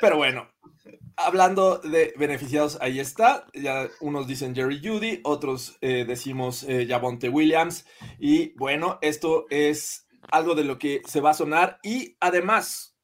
S2: Pero bueno, hablando de beneficiados, ahí está. Ya unos dicen Jerry Judy, otros eh, decimos eh, Javonte Williams. Y bueno, esto es algo de lo que se va a sonar. Y además,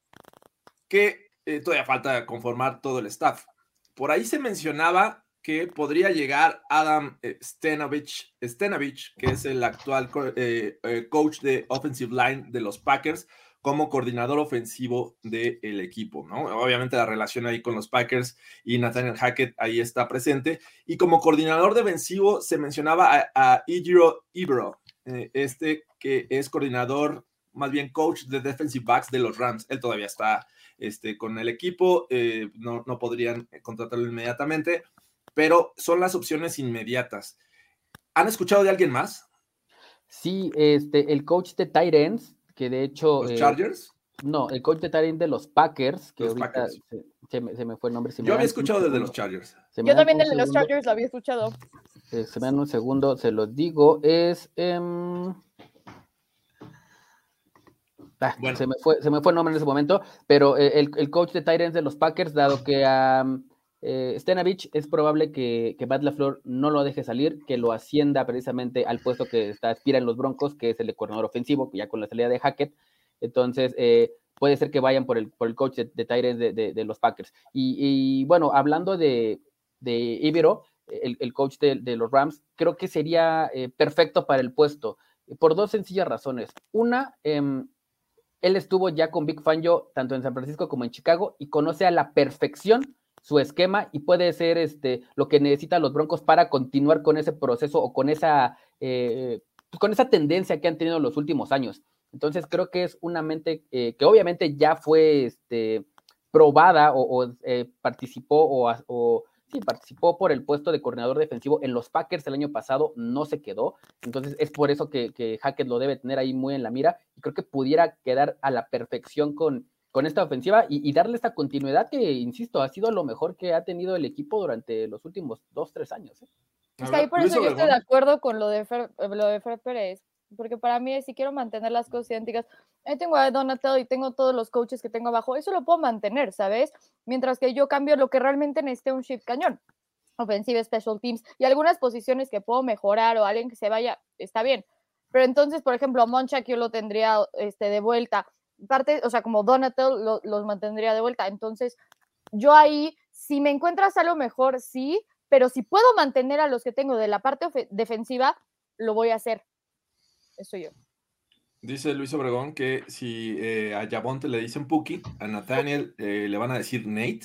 S2: que eh, todavía falta conformar todo el staff. Por ahí se mencionaba que podría llegar Adam eh, Stenovich, Stenovich, que es el actual eh, coach de offensive line de los Packers, como coordinador ofensivo del equipo, ¿no? Obviamente la relación ahí con los Packers y Nathaniel Hackett ahí está presente. Y como coordinador defensivo se mencionaba a, a Ijiro Ibro, eh, este que es coordinador, más bien coach de defensive backs de los Rams. Él todavía está este, con el equipo, eh, no, no podrían contratarlo inmediatamente, pero son las opciones inmediatas. ¿Han escuchado de alguien más?
S5: Sí, este, el coach de ends, que de hecho...
S2: ¿Los
S5: eh,
S2: Chargers?
S5: No, el coach de end de los Packers, que
S2: Los
S5: ahorita
S2: Packers.
S5: Se, se me, se me fue el nombre.
S2: Yo había escuchado desde los Chargers.
S3: Yo también
S5: un
S3: el de los Chargers lo había escuchado.
S5: Eh, se me dan un segundo, se los digo, es... em, ah,
S2: Bueno.
S5: se, me fue, se me fue el nombre en ese momento, pero eh, el, el coach de ends de los Packers, dado que a eh, Stenavich es probable que, que Matt LaFleur no lo deje salir, que lo ascienda precisamente al puesto que está, aspira en los Broncos, que es el de coordinador ofensivo, ya con la salida de Hackett. Entonces, eh, puede ser que vayan por el, por el coach de, de, de- de los Packers. Y, y, bueno, hablando de, de Ibero, el, el coach de, de los Rams, creo que sería eh, perfecto para el puesto, por dos sencillas razones. Una, em, él estuvo ya con Big Fangio tanto en San Francisco como en Chicago y conoce a la perfección su esquema y puede ser este, lo que necesitan los Broncos para continuar con ese proceso o con esa, eh, pues, con esa tendencia que han tenido en los últimos años. Entonces creo que es una mente eh, que obviamente ya fue este, probada o, participó o, o sí, participó por el puesto de coordinador defensivo en los Packers el año pasado, no se quedó. Entonces es por eso que, que Hackett lo debe tener ahí muy en la mira y creo que pudiera quedar a la perfección con, con esta ofensiva y, y, darle esta continuidad que, insisto, ha sido lo mejor que ha tenido el equipo durante los últimos dos, tres años. ¿eh?
S3: Es que ahí por eso yo estoy de acuerdo con lo de Fer, lo de Fer Pérez, porque para mí si quiero mantener las cosas idénticas, ahí tengo a Donatello y tengo todos los coaches que tengo abajo, eso lo puedo mantener, ¿sabes? Mientras que yo cambio lo que realmente necesite un shift cañón, ofensiva, special teams y algunas posiciones que puedo mejorar o alguien que se vaya, está bien. Pero entonces, por ejemplo, a Monchak yo lo tendría este, de vuelta parte, o sea, como Donatel lo- los mantendría de vuelta. Entonces, yo ahí, si me encuentras algo mejor, sí, pero si puedo mantener a los que tengo de la parte defensiva, lo voy a hacer. Eso yo.
S2: Dice Luis Obregón que si eh, a Yabonte le dicen Puki, a Nathaniel eh, le van a decir Nate.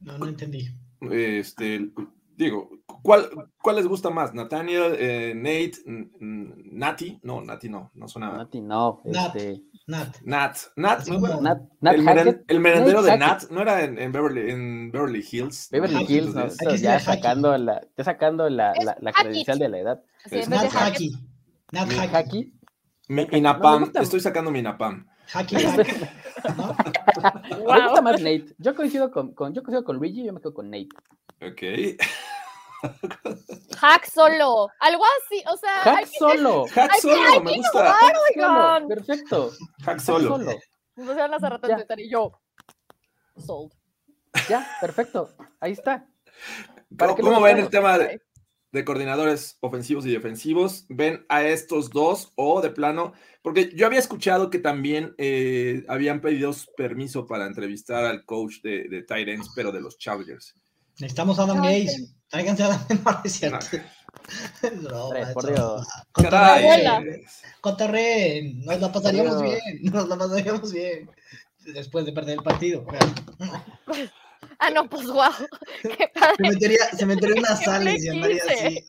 S4: No, no entendí.
S2: Este, digo, ¿cuál, cuál les gusta más? ¿Nathaniel, eh, Nate, Nati? No, Nati no, no suena.
S5: Nati, no.
S4: Nat.
S5: Este,
S4: Nat.
S2: Nat. Nat,
S5: Nat, Nat
S2: el, meren-
S5: Hackett.
S2: el merendero de Nat no era en, en Beverly, en Beverly Hills.
S5: Beverly
S4: Hackett,
S5: Hills, ¿no?
S4: Aquí
S5: ya sacando la, ya sacando la, la, la credencial de la edad.
S2: Es
S4: Nat
S3: Hackett,
S4: Haki. Nat Haki.
S2: Mi
S5: No,
S2: Inapam,
S5: gusta-
S2: estoy sacando mi Inapam.
S4: Haki. ¿no?
S5: Me
S3: Wow.
S5: gusta más Nate. Yo coincido con, con, yo coincido con Luigi, yo me quedo con Nate.
S2: Ok.
S3: hack solo, algo así, o sea, hay
S5: Hack
S3: que
S5: solo.
S2: Hack
S3: que-
S2: solo,
S3: hay
S2: me gusta.
S3: innovar,
S5: Solo. Perfecto.
S2: Hack
S5: Hack
S2: solo.
S5: solo.
S3: Me pusieron hace rato
S5: Ya.
S3: en Twitter y yo, sold.
S5: Ya, perfecto. Ahí está.
S2: ¿Cómo,
S5: ¿Para qué lo
S2: cómo ven el tema de, de coordinadores ofensivos y defensivos? ¿Ven a estos dos o de plano? Porque yo había escuchado que también eh, habían pedido permiso para entrevistar al coach de, de tight ends, pero de los Chargers.
S4: Necesitamos a Adam
S3: No,
S4: Gaze. Tráiganse a Adam Gaze, no.
S2: Caray.
S4: Cotorreen, cotorreen, nos la pasaríamos bien, nos la pasaríamos bien. Después de perder el partido.
S3: Ah, no, pues wow, qué padre.
S4: Se metería, se metería unas
S3: ¿Qué
S4: sales y andaría así.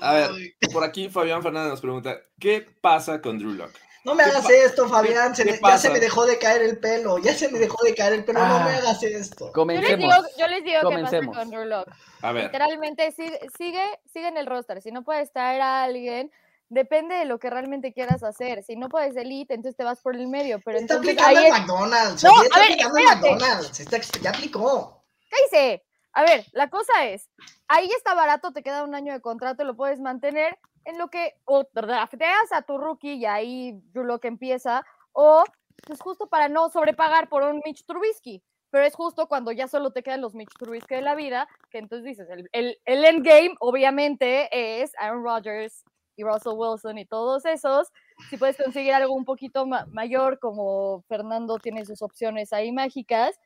S2: A ver, por aquí Fabián Fernández nos pregunta, ¿qué pasa con Drew Lock?
S4: No me
S2: ¿Qué
S4: hagas esto, Fabián. se
S2: qué
S4: me- ya se me dejó de caer el pelo. Ya se me dejó de caer el pelo. no
S5: Ah.
S4: me hagas esto.
S3: Yo les
S5: Comencemos.
S3: digo, yo les digo qué pasa
S5: Comencemos.
S3: con Drew Lock.
S2: A ver,
S3: Literalmente sigue, sigue, sigue en el roster. Si no puedes traer a alguien, depende de lo que realmente quieras hacer. Si no puedes elite, entonces te vas por el medio. Pero
S4: Está
S3: entonces
S4: aplicando
S3: ahí
S4: el McDonald's.
S3: No,
S4: está
S3: a ver,
S4: aplicando el
S3: espérate.
S4: McDonald's. Está- ya aplicó.
S3: Cállese. A ver, la cosa es, ahí está barato, te queda un año de contrato, lo puedes mantener en lo que o drafteas a tu rookie y ahí Drew Lock empieza, o pues justo para no sobrepagar por un Mitch Trubisky. Pero es justo cuando ya solo te quedan los Mitch Trubisky de la vida, que entonces dices, el, el, el endgame obviamente es Aaron Rodgers y Russell Wilson y todos esos. Si puedes conseguir algo un poquito ma- mayor, como Fernando tiene sus opciones ahí mágicas,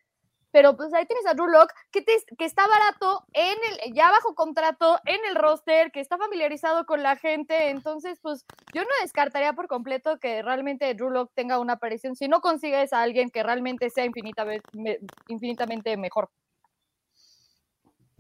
S3: pero pues ahí tienes a Drew Lock, que, te- que está barato, en el, ya bajo contrato, en el roster, que está familiarizado con la gente, entonces pues yo no descartaría por completo que realmente Drew Lock tenga una aparición si no consigues a alguien que realmente sea infinitamente, infinitamente mejor.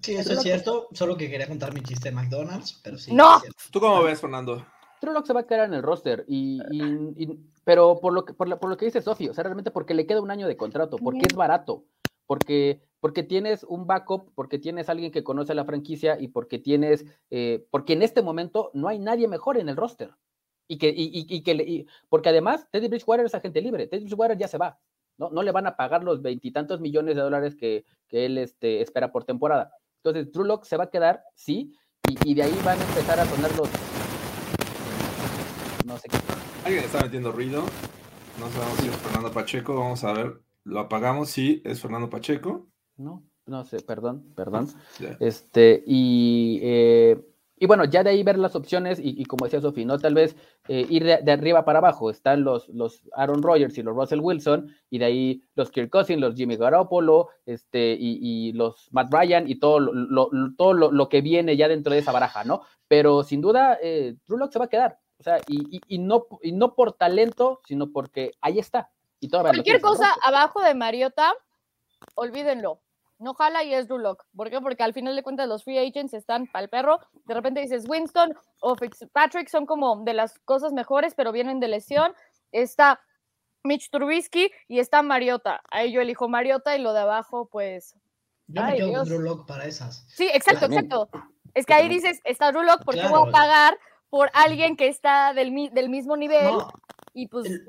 S4: Sí, eso es cierto. Solo que quería contar mi chiste de McDonald's. Pero sí.
S3: ¡No!
S2: ¿tú cómo ves, Fernando?
S5: Drew Lock se va a quedar en el roster. Y, y- y- pero por lo, que, por, la- por lo que dice Sofi, o sea, realmente porque le queda un año de contrato, porque es barato, porque, porque tienes un backup, porque tienes alguien que conoce la franquicia y porque tienes, eh, porque en este momento no hay nadie mejor en el roster. Y que, y, y- y que le- porque además Teddy Bridgewater es agente libre, Teddy Bridgewater ya se va, ¿no? No le van a pagar los veintitantos millones de dólares que, que él este, espera por temporada. Entonces, Drew Lock se va a quedar, sí, y de ahí van a empezar a sonar los. No sé qué.
S2: Alguien está metiendo ruido. No sabemos si es Fernando Pacheco. Vamos a ver. Lo apagamos. Sí, es Fernando Pacheco.
S5: No, no sé, perdón, perdón. Este, y, eh, y bueno, ya de ahí ver las opciones, y, y como decía Sofi, ¿no? Tal vez eh, ir de, de arriba para abajo. Están los, los Aaron Rodgers y los Russell Wilson, y de ahí los Kirk Cousins, los Jimmy Garoppolo, este, y, y los Matt Ryan, y todo, lo, todo lo, lo que viene ya dentro de esa baraja, ¿no? Pero sin duda, eh, Drew se va a quedar. O sea, y, y- y no, y no por talento, sino porque ahí está. Y
S3: Cualquier cosa abajo de Mariota, olvídenlo. No jala y es Drew Lock. ¿Por qué? Porque al final de cuentas los free agents están para el perro. De repente dices Winston o Fitzpatrick son como de las cosas mejores, pero vienen de lesión. Está Mitch Trubisky y está Mariota. Ahí yo elijo Mariota y lo de abajo, pues.
S4: Yo me
S3: Ay,
S4: quedo
S3: Dios.
S4: con Drew Lock para esas.
S3: Sí, exacto, exacto. Es que ahí dices, está Drew Lock porque
S4: Claro.
S3: voy a pagar por alguien que está del, del mismo nivel.
S4: No,
S3: y pues.
S4: es,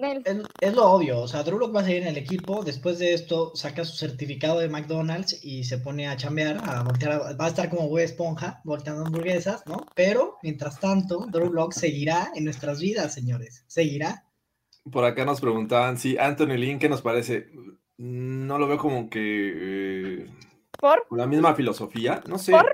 S4: es lo obvio. O sea, Drew Lock va a seguir en el equipo. Después de esto, saca su certificado de McDonald's y se pone a chambear, a voltear. a- va a estar como güey esponja, volteando hamburguesas, ¿no? Pero, mientras tanto, Drew Lock seguirá en nuestras vidas, señores. Seguirá.
S2: Por acá nos preguntaban si Anthony Lynn, ¿qué nos parece? No lo veo como que eh,
S3: ¿Por?
S2: con la misma filosofía. No sé.
S3: ¿Por?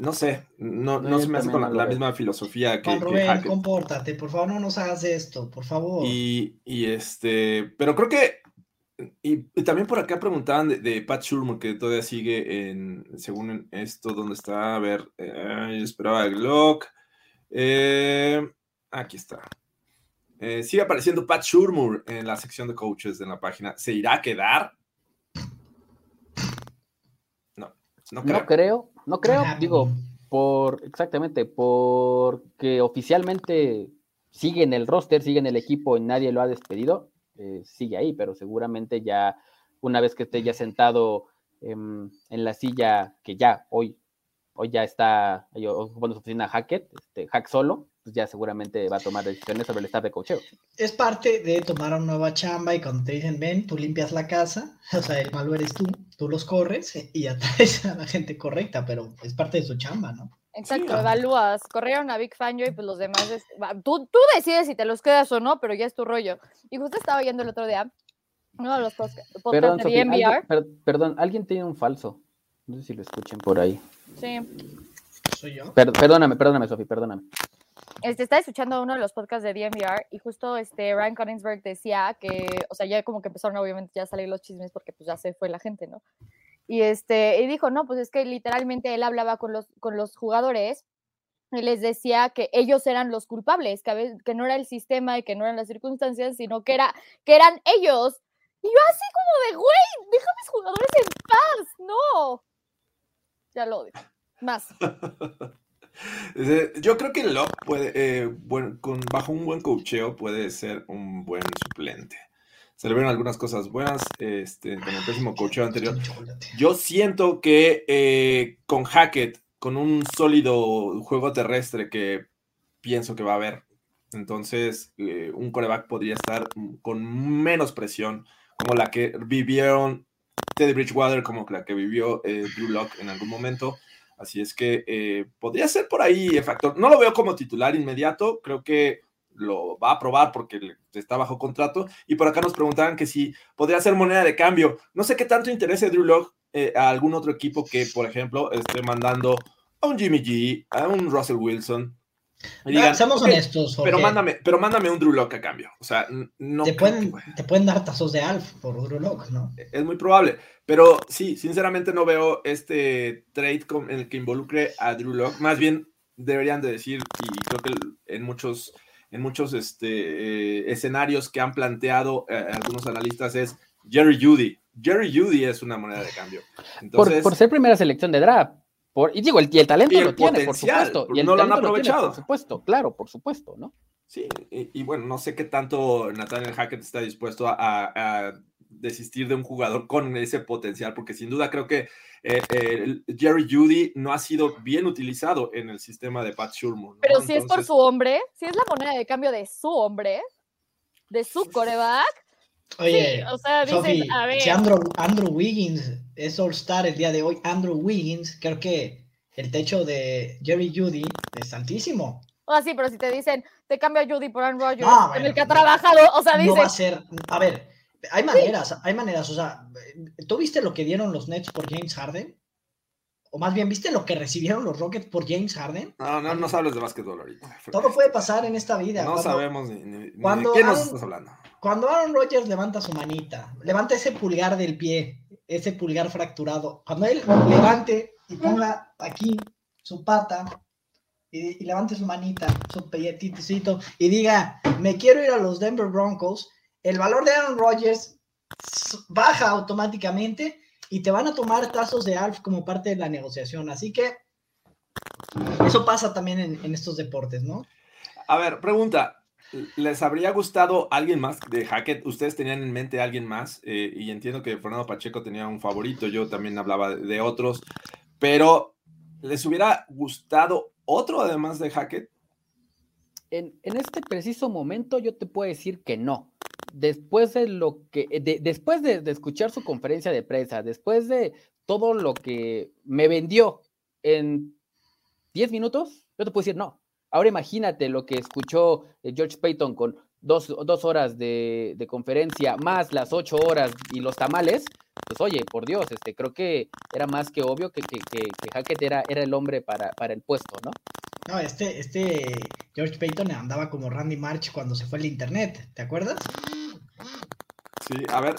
S2: No sé, no,
S5: No,
S2: se me hace con la, misma filosofía que,
S4: Juan
S2: que
S4: Rubén,
S2: Hackett.
S4: compórtate, por favor, no nos hagas esto, por favor.
S2: Y, y este, pero creo que, y, y también por acá preguntaban de, de Pat Shurmur, que todavía sigue en, según esto, ¿dónde está? A ver, eh, yo esperaba el Glock. Eh, aquí está. Eh, sigue apareciendo Pat Shurmur en la sección de coaches de la página. ¿Se irá a quedar? No, no creo.
S5: No creo, no creo, digo, por, exactamente, porque oficialmente sigue en el roster, sigue en el equipo y nadie lo ha despedido, eh, sigue ahí, pero seguramente ya una vez que esté ya sentado em, en la silla que ya hoy, hoy ya está ahí ocupando su oficina Hackett, este, Hack solo, pues ya seguramente va a tomar decisiones sobre el staff de cocheo.
S4: Es parte de tomar una nueva chamba y cuando te dicen, ven, tú limpias la casa, o sea, el malo eres tú, tú los corres y atraes a la gente correcta, pero es parte de su chamba, ¿no?
S3: Exacto,
S2: Sí,
S3: evalúas. Corrieron a Big Fangio y pues los demás. es- va, tú, tú decides si te los quedas o no, pero ya es tu rollo. Y justo estaba oyendo el otro día uno de los podcasts
S5: Perdón,
S3: de
S5: Sofía,
S3: DNVR.
S5: alguien- per- perdón, alguien tiene un falso. No sé si lo escuchen por ahí.
S3: Sí.
S4: Soy yo.
S5: Per- perdóname, perdóname, Sofía, perdóname.
S3: Este, estaba escuchando uno de los podcasts de DNVR y justo este Ryan Coningsberg decía que, o sea, ya como que empezaron obviamente ya a salir los chismes porque pues ya se fue la gente, ¿no? Y este, y dijo, no, pues es que literalmente él hablaba con los, con los jugadores y les decía que ellos eran los culpables, que no era el sistema y que no eran las circunstancias, sino que, era, que eran ellos. Y yo así como de, güey, deja a mis jugadores en paz, no. Ya lo odio. Más.
S2: Yo creo que Locke puede, eh, con, bajo un buen cocheo puede ser un buen suplente. Se le vieron algunas cosas buenas este, con el pésimo cocheo anterior. Yo siento que eh, con Hackett, con un sólido juego terrestre que pienso que va a haber, entonces eh, un coreback podría estar con menos presión, como la que vivieron Teddy Bridgewater, como la que vivió Drew Lock en algún momento. Así es que eh, podría ser por ahí el factor. No lo veo como titular inmediato, creo que lo va a probar porque está bajo contrato. Y por acá nos preguntaban que si podría ser moneda de cambio. No sé qué tanto interese Drew Lock eh, a algún otro equipo que, por ejemplo, esté mandando a un Jimmy G, a un Russell Wilson. Y digan,
S4: Ah, seamos
S2: "Ok,
S4: honestos,
S2: pero
S4: Jorge.
S2: mándame, pero mándame un Drew Lock a cambio. O sea, no
S4: te, pueden,
S2: que-
S4: te pueden dar tazos de Alf por Drew Lock, ¿no?
S2: es muy probable. Pero sí, sinceramente no veo este trade con- en el que involucre a Drew Lock. Más bien deberían de decir, y creo que en muchos, en muchos este, eh, escenarios que han planteado eh, algunos analistas es Jerry Judy. Jerry Judy es una moneda de cambio.
S5: Por,
S2: Entonces,
S5: por ser primera selección de draft. Por, y digo, el, y el talento
S2: Y el
S5: lo tiene, por supuesto. Y el
S2: no lo han
S5: tiene,
S2: aprovechado.
S5: por supuesto, claro, por supuesto, ¿no?
S2: Sí, y, y bueno, no sé qué tanto Nathaniel Hackett está dispuesto a, a- a desistir de un jugador con ese potencial, porque sin duda creo que eh, eh, Jerry Judy no ha sido bien utilizado en el sistema de Pat Shurmur. ¿no?
S3: Pero si es por su hombre, si es la moneda de cambio de su hombre, de su coreback,
S4: Oye,
S3: o sea, dices,
S4: Sofi,
S3: a ver.
S4: si Andrew, Andrew Wiggins es All-Star el día de hoy, Andrew Wiggins, creo que el techo de Jerry Judy es altísimo.
S3: O sea, sí, pero si te dicen, te cambio a Judy por Aaron Rodgers,
S4: No,
S3: en
S4: bueno,
S3: el que ha
S4: no.
S3: trabajado, o sea,
S4: No va a
S3: dices,
S4: ser, a ver, hay maneras, hay maneras, o sea, ¿tú viste lo que dieron los Nets por James Harden? O más bien, ¿viste lo que recibieron los Rockets por James Harden?
S2: no, no nos hables de básquetbol ahorita.
S4: Todo puede pasar en esta vida.
S2: No
S4: Cuando-
S2: sabemos ni, ni- ni
S4: cuando
S2: de qué nos
S4: Aaron-
S2: estás hablando.
S4: Cuando Aaron Rodgers levanta su manita, levanta ese pulgar del pie, ese pulgar fracturado, cuando él levante y ponga aquí su pata y, y levante su manita, su pelletito y diga, me quiero ir a los Denver Broncos, el valor de Aaron Rodgers baja automáticamente y te van a tomar tazos de Alf como parte de la negociación. Así que eso pasa también en, en estos deportes, ¿no?
S2: A ver, pregunta. ¿Les habría gustado alguien más de Hackett? ¿Ustedes tenían en mente a alguien más? Eh, y entiendo que Fernando Pacheco tenía un favorito, yo también hablaba de, otros, pero ¿les hubiera gustado otro además de Hackett?
S5: En, en este preciso momento yo te puedo decir que no. Después de lo que, de- después de, de escuchar su conferencia de prensa, después de todo lo que me vendió en 10 minutos, yo te puedo decir no. Ahora imagínate lo que escuchó eh, George Payton con dos, dos horas de, de conferencia, más las ocho horas y los tamales, pues oye, por Dios, este, creo que era más que obvio que, que, que, que Hackett era, era el hombre para, para el puesto, ¿no?
S4: No, este, este George Payton andaba como Randy March cuando se fue el internet, ¿te acuerdas?
S2: Sí, a ver,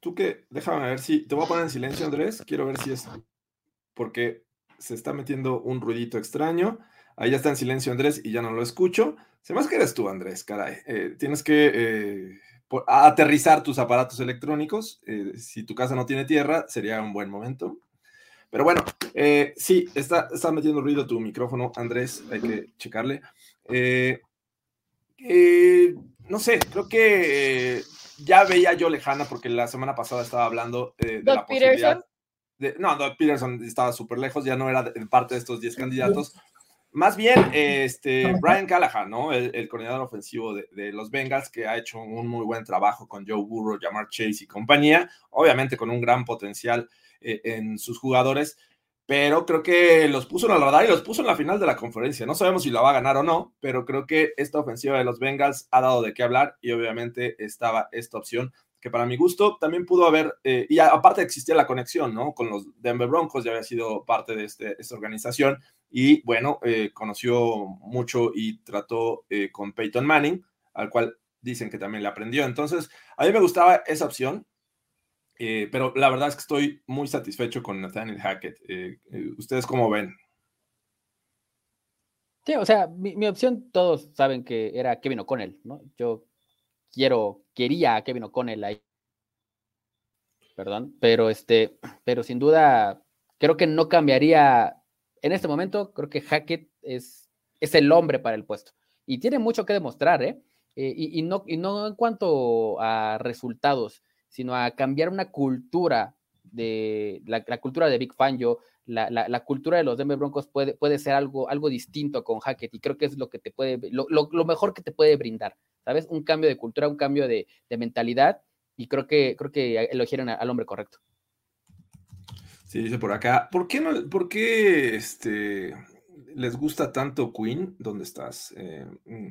S2: tú que, déjame ver si, te voy a poner en silencio, Andrés, quiero ver si es, porque se está metiendo un ruidito extraño. Ahí ya está en silencio Andrés y ya no lo escucho. Se más que eres tú, Andrés, caray. Eh, tienes que eh, aterrizar tus aparatos electrónicos. Eh, si tu casa no tiene tierra, sería un buen momento. Pero bueno, sí, está, está metiendo ruido tu micrófono, Andrés, hay que checarle. no sé, creo que ya veía yo lejana porque la semana pasada estaba hablando de la posibilidad. De, no, Doug Peterson estaba súper lejos, ya no era parte de estos 10 candidatos. Más bien, este, Brian Callahan, ¿no? El, coordinador ofensivo de, los Bengals, que ha hecho un muy buen trabajo con Joe Burrow, Jamar Chase y compañía, obviamente con un gran potencial eh, en sus jugadores, pero creo que los puso en el radar y los puso en la final de la conferencia. No sabemos si la va a ganar o no, pero creo que esta ofensiva de los Bengals ha dado de qué hablar y obviamente estaba esta opción que para mi gusto también pudo haber, eh, y aparte existía la conexión, ¿no? Con los Denver Broncos, ya había sido parte de este, esta organización, y bueno, eh, conoció mucho y trató eh, con Peyton Manning, al cual dicen que también le aprendió. Entonces, a mí me gustaba esa opción, pero la verdad es que estoy muy satisfecho con Nathaniel Hackett. ¿Ustedes cómo ven?
S5: Sí, o sea, mi, mi opción, todos saben que era Kevin O'Connell, ¿no? Yo quiero, quería a Kevin O'Connell ahí. Perdón, pero este, pero sin duda, creo que no cambiaría en este momento, creo que Hackett es, es el hombre para el puesto. Y tiene mucho que demostrar, ¿eh? eh y, no, y no en cuanto a resultados, sino a cambiar una cultura de la, cultura de Big Fan. Yo, la, la, cultura de los Denver Broncos puede, puede ser algo, algo distinto con Hackett y creo que es lo que te puede, lo, lo mejor que te puede brindar. ¿sabes? Un cambio de cultura, un cambio de, mentalidad y creo que, creo que eligieron al hombre correcto.
S2: Sí, dice por acá, ¿por qué no, por qué este, les gusta tanto Queen? ¿Dónde estás? Eh, mm,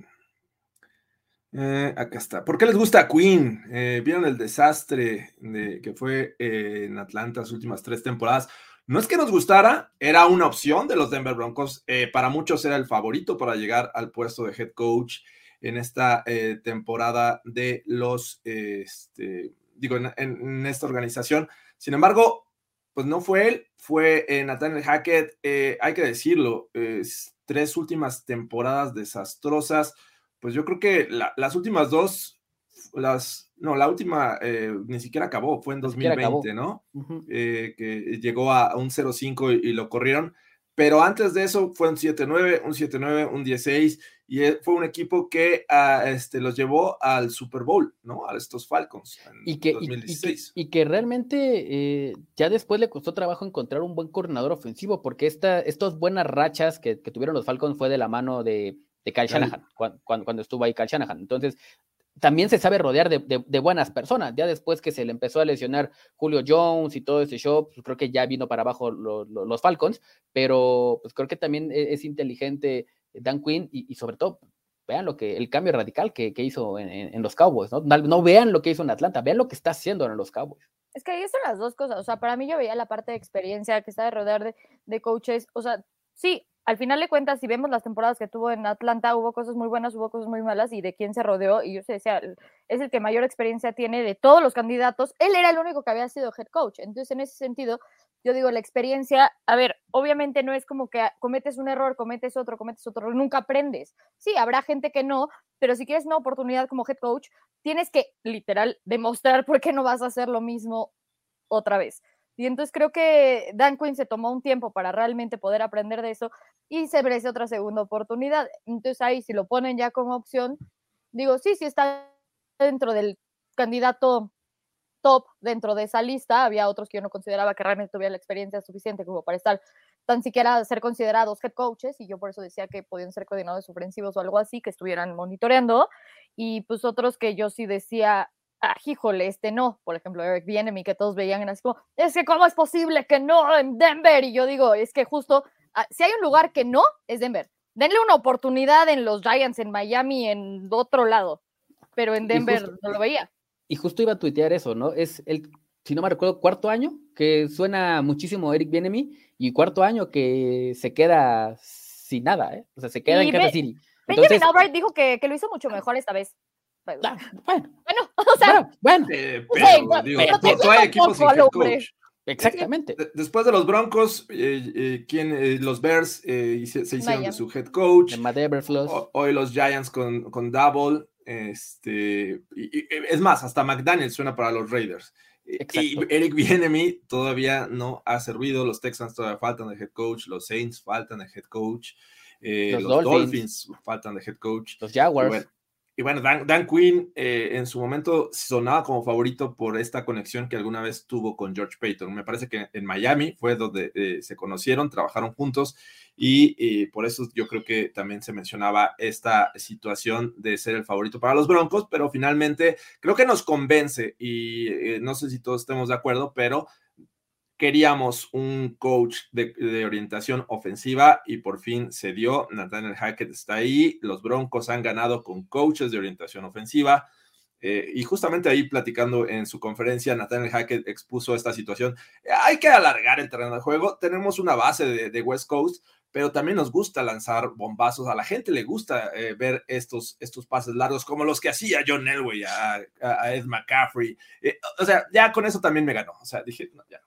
S2: eh, acá está. ¿Por qué les gusta Queen? Eh, ¿Vieron el desastre de, que fue en Atlanta las últimas tres temporadas? No es que nos gustara, era una opción de los Denver Broncos. para muchos era el favorito para llegar al puesto de head coach en esta temporada de los, este, digo, en, esta organización. Sin embargo, pues no fue él, fue eh, Nathaniel Hackett, eh, hay que decirlo, tres últimas temporadas desastrosas, pues yo creo que las últimas dos, las, no, la última ni siquiera acabó, fue en 2020, ¿no? que llegó a, un 0-5 y, y, lo corrieron, pero antes de eso fue un 7-9, un 7-9, un 16 y e, fue un equipo que ah, este, los llevó al Super Bowl, ¿no? A estos Falcons en
S5: y que, 2016. Y, que, realmente eh, ya después le costó trabajo encontrar un buen coordinador ofensivo, porque esta, estas buenas rachas que, tuvieron los Falcons fue de la mano de, de Kyle Shanahan, cuando, cuando, estuvo ahí Kyle Shanahan. Entonces, también se sabe rodear de, buenas personas. Ya después que se le empezó a lesionar Julio Jones y todo ese show, pues creo que ya vino para abajo los Falcons, pero pues creo que también e, es inteligente Dan Quinn y, sobre todo vean lo que el cambio radical que, hizo en, los Cowboys, ¿no? ¿no? vean lo que hizo en Atlanta, vean lo que está haciendo en los Cowboys.
S3: Es que ahí son las dos cosas, o sea, para mí yo veía la parte de experiencia que está de rodear de, de coaches, o sea, sí, al final de cuentas, si vemos las temporadas que tuvo en Atlanta, hubo cosas muy buenas, hubo cosas muy malas, y de quién se rodeó, y yo se decía, es el que mayor experiencia tiene de todos los candidatos, él era el único que había sido head coach, entonces en ese sentido, yo digo, la experiencia, a ver, obviamente no es como que cometes un error, cometes otro, cometes otro, nunca aprendes. Sí, habrá gente que no, pero si quieres una oportunidad como head coach, tienes que literal demostrar por qué no vas a hacer lo mismo otra vez. Y entonces creo que Dan Quinn se tomó un tiempo para realmente poder aprender de eso y se merece otra segunda oportunidad. Entonces ahí si lo ponen ya como opción, digo, sí, sí está dentro del candidato top dentro de esa lista. Había otros que yo no consideraba que realmente tuvieran la experiencia suficiente como para estar tan siquiera ser considerados head coaches y yo por eso decía que podían ser coordinadores ofensivos o algo así, que estuvieran monitoreando. Y pues otros que yo sí decía, ah, híjole, este no. Por ejemplo, Eric Bienemy, que todos veían así como, es que cómo es posible que no en Denver. Y yo digo, es que justo, ah, si hay un lugar que no, es Denver. Denle una oportunidad en los Giants, en Miami, en otro lado. Pero en Denver no lo veía
S5: y justo iba a tuitear eso, ¿no? Es el, si no me recuerdo, cuarto año, que suena muchísimo Eric Bienemy, y cuarto año que se queda sin nada, ¿eh? O sea, se queda en Kansas City.
S3: Benjamin Albright dijo que, que, lo hizo mucho mejor esta vez.
S5: Bueno,
S3: bueno, o sea,
S5: bueno, bueno.
S2: Eh, pero, digo,
S3: pero,
S2: no hay equipos sin head coach.
S5: Exactamente.
S2: Después de los Broncos, eh, eh, ¿quién, eh, los Bears se, se, hicieron de su head coach.
S5: O,
S2: hoy los Giants con, con Double. Este, y, y, es más, hasta McDaniel suena para los Raiders.
S5: Exacto.
S2: Y Eric Bienemy todavía no ha servido. Los Texans todavía faltan de head coach. Los Saints faltan de head coach.
S5: los,
S2: los
S5: Dolphins.
S2: Dolphins. faltan de head coach.
S5: Los Jaguars.
S2: Bueno, y bueno, Dan, Dan Quinn eh, en su momento sonaba como favorito por esta conexión que alguna vez tuvo con George Payton. Me parece que en Miami fue donde eh, se conocieron, trabajaron juntos y eh, por eso yo creo que también se mencionaba esta situación de ser el favorito para los Broncos, pero finalmente creo que nos convence y no sé si todos estemos de acuerdo, pero queríamos un coach de, orientación ofensiva y por fin se dio. Nathaniel Hackett está ahí. Los Broncos han ganado con coaches de orientación ofensiva. Eh, y justamente ahí platicando en su conferencia, Nathaniel Hackett expuso esta situación. Hay que alargar el terreno de juego. Tenemos una base de, West Coast, pero también nos gusta lanzar bombazos. A la gente le gusta eh, ver estos, estos pases largos como los que hacía John Elway a Ed McCaffrey. Eh, o sea, ya con eso también me ganó. O sea, dije, no, ya,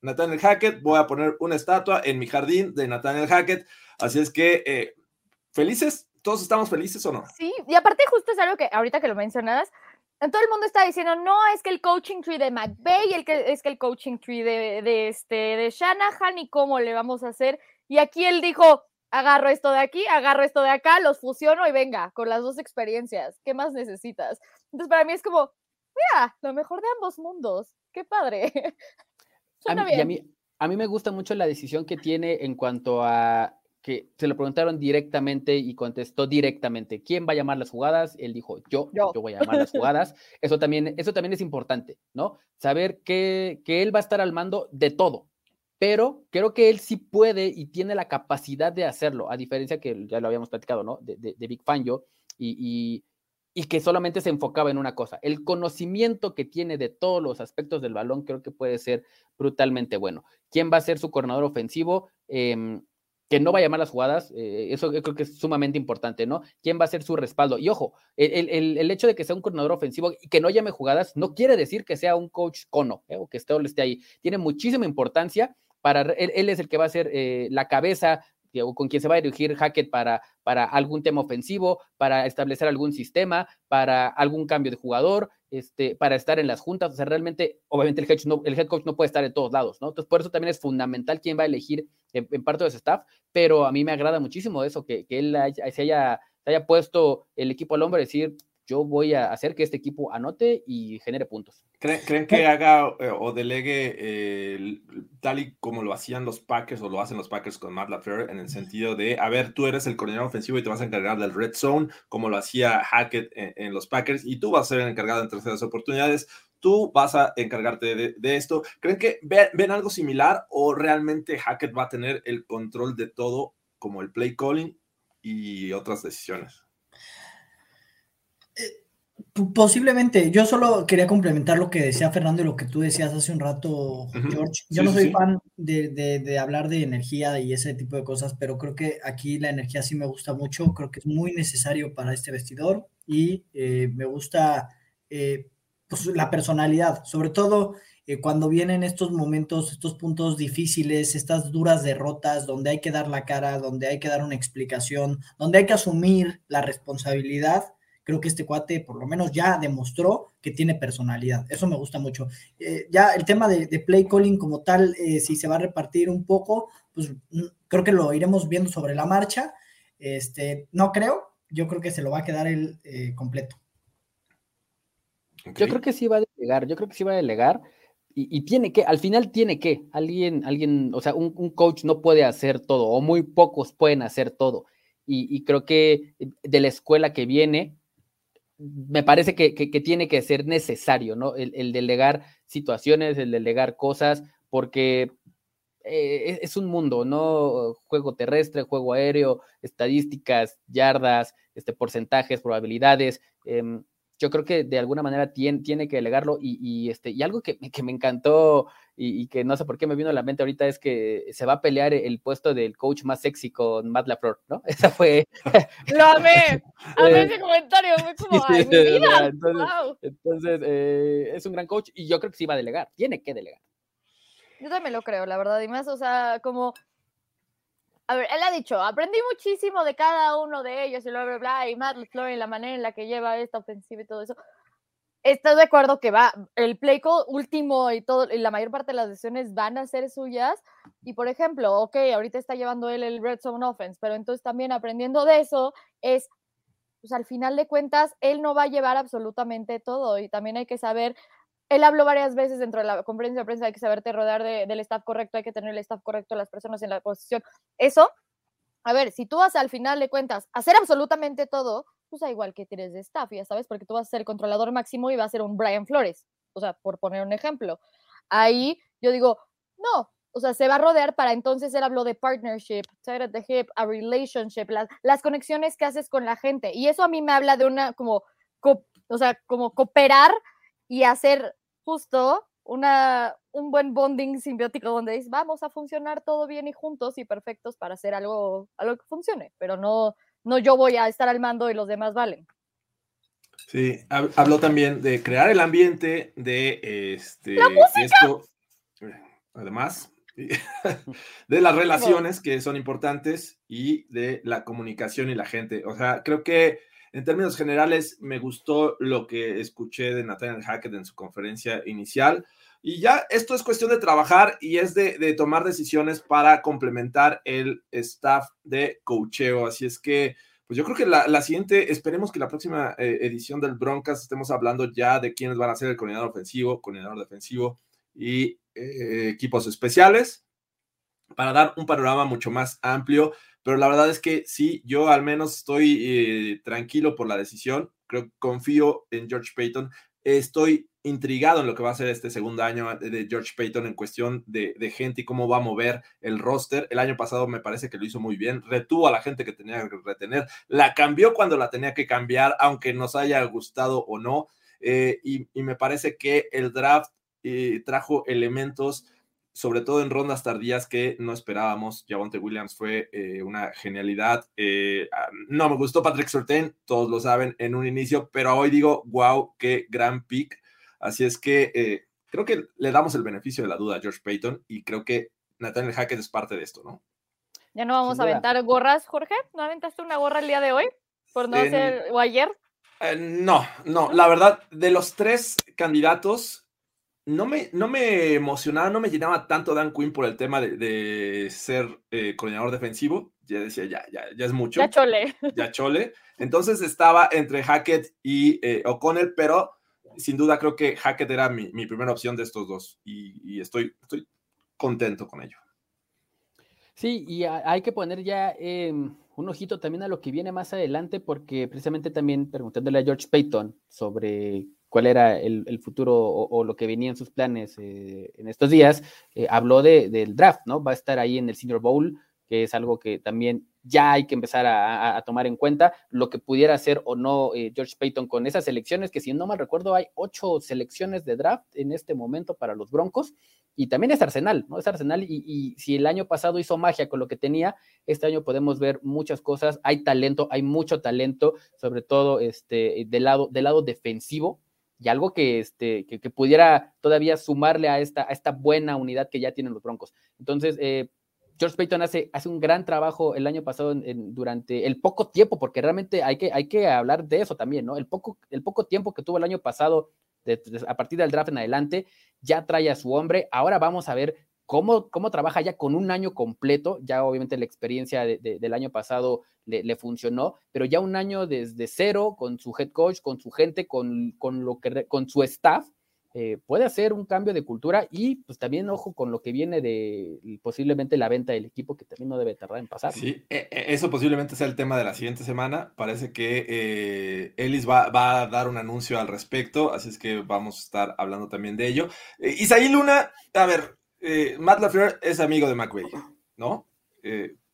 S2: Nathaniel Hackett, voy a poner una estatua en mi jardín de Nathaniel Hackett. Así es que, eh, ¿felices? ¿Todos estamos felices o no?
S3: Sí, y aparte justo es algo que ahorita que lo mencionas, todo el mundo está diciendo, no, es que el coaching tree de el que, es que el coaching tree de, de, este, de Shanahan y cómo le vamos a hacer. Y aquí él dijo, agarro esto de aquí, agarro esto de acá, los fusiono y venga, con las dos experiencias, ¿qué más necesitas? Entonces para mí es como, mira, lo mejor de ambos mundos, qué padre.
S5: A mí, a, mí, a mí, me gusta mucho la decisión que tiene en cuanto a que se lo preguntaron directamente y contestó directamente. ¿Quién va a llamar las jugadas? Él dijo, yo, yo, yo voy a llamar las jugadas. Eso también, eso también es importante, ¿no? Saber que, que él va a estar al mando de todo. Pero creo que él sí puede y tiene la capacidad de hacerlo, a diferencia que ya lo habíamos platicado, ¿no? De, de, de Big Fan yo, y, y, y que solamente se enfocaba en una cosa. El conocimiento que tiene de todos los aspectos del balón creo que puede ser brutalmente bueno. ¿Quién va a ser su coordinador ofensivo? Eh, que no va a llamar las jugadas, eh, eso creo que es sumamente importante, ¿no? ¿Quién va a ser su respaldo? Y ojo, el, el, el, hecho de que sea un coordinador ofensivo y que no llame jugadas no quiere decir que sea un coach cono ¿eh? o que esté, esté ahí. Tiene muchísima importancia para, él, él es el que va a ser eh, la cabeza o con quien se va a dirigir Hackett para, para algún tema ofensivo, para establecer algún sistema, para algún cambio de jugador, este, para estar en las juntas. O sea, realmente, obviamente el head, el head coach no puede estar en todos lados, ¿no? Entonces, por eso también es fundamental quién va a elegir en, parte de su staff, pero a mí me agrada muchísimo eso, que, que él se, haya, se haya puesto el equipo al hombre, decir, yo voy a hacer que este equipo anote y genere puntos.
S2: ¿Creen, ¿creen que haga eh, o delegue eh, tal y como lo hacían los Packers o lo hacen los Packers con Matt LaFleur en el sentido de, a ver, tú eres el coordinador ofensivo y te vas a encargar del red zone, como lo hacía Hackett en, en los Packers, y tú vas a ser el encargado en terceras oportunidades, tú vas a encargarte de, de esto. ¿Creen que ven, ven, algo similar o realmente Hackett va a tener el control de todo como el play calling y otras decisiones?
S4: Posiblemente, yo solo quería complementar lo que decía Fernando y lo que tú decías hace un rato, George. Yo sí, no soy sí. fan de, de, de, hablar de energía y ese tipo de cosas, pero creo que aquí la energía sí me gusta mucho, creo que es muy necesario para este vestidor y eh, me gusta eh, pues, la personalidad, sobre todo eh, cuando vienen estos momentos, estos puntos difíciles, estas duras derrotas, donde hay que dar la cara, donde hay que dar una explicación, donde hay que asumir la responsabilidad creo que este cuate por lo menos ya demostró que tiene personalidad. Eso me gusta mucho. Eh, ya el tema de, play calling como tal, eh, si se va a repartir un poco, pues mm, creo que lo iremos viendo sobre la marcha. Este, no creo, yo creo que se lo va a quedar el eh, completo.
S5: Yo creo que sí va a delegar, yo creo que sí va a delegar. Y, tiene que, al final tiene que, alguien, alguien, o sea, un, coach no puede hacer todo, o muy pocos pueden hacer todo. Y creo que de la escuela que viene, me parece que, que, tiene que ser necesario, ¿no? El, el, delegar situaciones, el delegar cosas, porque eh, es un mundo, ¿no? Juego terrestre, juego aéreo, estadísticas, yardas, este, porcentajes, probabilidades. Eh, yo creo que de alguna manera tiene, tiene que delegarlo y, este, y algo que, que me encantó y, que no sé por qué me vino a la mente ahorita es que se va a pelear el puesto del coach más sexy con Matt LaFleur, ¿no? Esa fue...
S3: ¡Lo amé! Amé ese comentario, fue como, ¡ay, mi vida!
S5: Entonces, entonces eh, es un gran coach y yo creo que sí va a delegar, tiene que delegar.
S3: Yo también lo creo, la verdad, y más, o sea, como a ver, él ha dicho, aprendí muchísimo de cada uno de ellos y bla, bla, bla, y Matt LaFleur y la manera en la que lleva esta ofensiva y todo eso. Estoy de acuerdo que va, el play último y todo, y la mayor parte de las decisiones van a ser suyas. Y por ejemplo, ok, ahorita está llevando él el Red Zone Offense, pero entonces también aprendiendo de eso es, pues al final de cuentas, él no va a llevar absolutamente todo y también hay que saber él habló varias veces dentro de la conferencia de prensa, hay que saberte rodear del staff correcto, hay que tener el staff correcto, las personas en la posición. Eso, a ver, si tú vas al final de cuentas a hacer absolutamente todo, pues da igual que tienes de staff, ya sabes, porque tú vas a ser controlador máximo y va a ser un Brian Flores, o sea, por poner un ejemplo. Ahí yo digo, no, o sea, se va a rodear para entonces él habló de partnership, hip, a relationship, las, las conexiones que haces con la gente. Y eso a mí me habla de una como, o sea, como cooperar y hacer justo una, un buen bonding simbiótico donde dices, vamos a funcionar todo bien y juntos y perfectos para hacer algo, algo que funcione, pero no, no yo voy a estar al mando y los demás valen.
S2: Sí, habló también de crear el ambiente, de este, esto, además, de las relaciones que son importantes y de la comunicación y la gente. O sea, creo que en términos generales, me gustó lo que escuché de Nathaniel Hackett en su conferencia inicial. Y ya esto es cuestión de trabajar y es de, tomar decisiones para complementar el staff de cocheo. Así es que, pues yo creo que la, siguiente, esperemos que la próxima eh, edición del Broncas estemos hablando ya de quiénes van a ser el coordinador ofensivo, coordinador defensivo y eh, equipos especiales para dar un panorama mucho más amplio. Pero la verdad es que sí, yo al menos estoy eh, tranquilo por la decisión, creo confío en George Payton, estoy intrigado en lo que va a ser este segundo año de George Payton en cuestión de, gente y cómo va a mover el roster. El año pasado me parece que lo hizo muy bien, retuvo a la gente que tenía que retener, la cambió cuando la tenía que cambiar, aunque nos haya gustado o no, eh, y, me parece que el draft eh, trajo elementos sobre todo en rondas tardías que no esperábamos. Javonte Williams fue eh, una genialidad. Eh, ah, no me gustó Patrick Surtain, todos lo saben en un inicio, pero hoy digo, wow, qué gran pick. Así es que eh, creo que le damos el beneficio de la duda a George Payton y creo que Nathaniel Hackett es parte de esto, ¿no?
S3: Ya no vamos a aventar gorras, Jorge. ¿No aventaste una gorra el día de hoy? Por no hacer, o ayer.
S2: no, no, la verdad, de los tres candidatos, no me, no me emocionaba, no me llenaba tanto Dan Quinn por el tema de, ser eh, coordinador defensivo. Ya decía, ya, ya, ya es mucho.
S3: Ya chole.
S2: Ya chole. Entonces estaba entre Hackett y eh, O'Connell, pero sin duda creo que Hackett era mi, primera opción de estos dos y, estoy, estoy contento con ello.
S5: Sí, y hay que poner ya em, un ojito también a lo que viene más adelante, porque precisamente también preguntándole a George Payton sobre cuál era el, futuro o, lo que venía en sus planes eh, en estos días, eh, habló de, del draft, ¿no? Va a estar ahí en el Senior Bowl, que es algo que también ya hay que empezar a, tomar en cuenta, lo que pudiera hacer o no eh, George Payton con esas selecciones, que si no mal recuerdo hay ocho selecciones de draft en este momento para los Broncos, y también es Arsenal, ¿no? Es Arsenal, y, si el año pasado hizo magia con lo que tenía, este año podemos ver muchas cosas, hay talento, hay mucho talento, sobre todo este, del, lado, del lado defensivo, y algo que, este, que, pudiera todavía sumarle a esta, a esta buena unidad que ya tienen los Broncos. Entonces, eh, George Payton hace, hace un gran trabajo el año pasado durante el poco tiempo, porque realmente hay que, hay que hablar de eso también, ¿no? El poco, el poco tiempo que tuvo el año pasado, a partir del draft en adelante, ya trae a su hombre. Ahora vamos a ver cómo, cómo trabaja ya con un año completo. Ya obviamente la experiencia del año pasado le, funcionó, pero ya un año desde cero con su head coach, con su gente, con, con lo que, con su staff, eh, puede hacer un cambio de cultura y pues también ojo con lo que viene de posiblemente la venta del equipo que también no debe tardar en pasar.
S2: Sí, e, e, eso posiblemente sea el tema de la siguiente semana. Parece que eh, Ellis va, va, a dar un anuncio al respecto, así es que vamos a estar hablando también de ello. Eh, Isaí Luna, a ver, eh, Matt LaFleur es amigo de McVay, ¿no?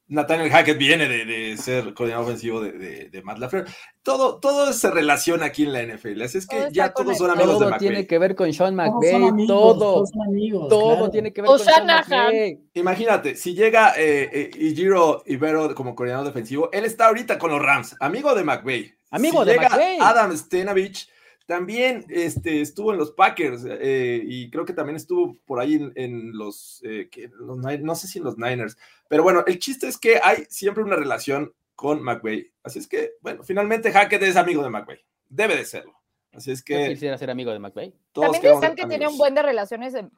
S2: Nathaniel Hackett viene de, de ser coordinador ofensivo de, de, de, Matt LaFleur. Todo, todo se relaciona aquí en la NFL. Así es que
S3: Todo
S2: ya todos son amigos de
S5: Todo
S2: McVay.
S5: tiene que ver con Sean McVay,
S4: amigos,
S5: todo.
S4: amigos,
S5: Todo
S4: claro.
S5: tiene que ver
S3: O
S5: con Sean. McVay.
S2: Imagínate, si llega eh, eh, Ibero como coordinador defensivo, él está ahorita con los Rams, amigo de McVay.
S5: Amigo
S2: Si
S5: de
S2: llega
S5: McVay.
S2: Adam Stenavich también este, estuvo en los Packers eh, y creo que también estuvo por ahí en, en los, eh, que- los Nin- no sé si en los Niners, pero bueno, el chiste es que hay siempre una relación con McVay. Así es que, bueno, finalmente Hackett es amigo de McVay. Debe de serlo. Así es
S5: Yo
S2: que
S5: quisiera ser amigo de McVay.
S2: todos
S3: También
S2: ser
S3: que tiene un buen de relaciones en,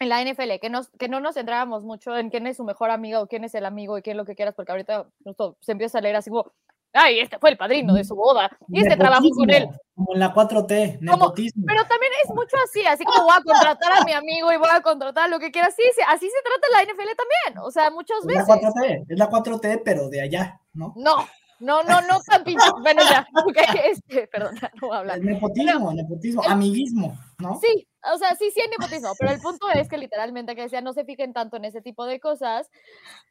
S3: en la NFL, que, nos, que no nos centrábamos mucho en quién es su mejor amigo o quién es el amigo y quién es lo que quieras, porque ahorita justo se empieza a leer así como, ay, este fue el padrino de su boda y este trabajó con él.
S4: Como en la 4T,
S3: Como-
S4: nepotismo.
S3: Pero también es mucho así, así como voy a contratar a mi amigo y voy a contratar lo que quiera. Sí, sí, así se trata la NFL también. O sea, muchas
S4: es la
S3: veces.
S4: 4T, es la 4T, pero de allá, ¿no?
S3: No, no, no, no tan pinche. Bueno, ya, ok, este, perdón, no voy a hablar.
S4: El nepotismo, nepotismo, amiguismo, ¿no?
S3: Sí, o sea, sí, sí hay nepotismo, pero el punto es que literalmente que decía, no se fijen tanto en ese tipo de cosas,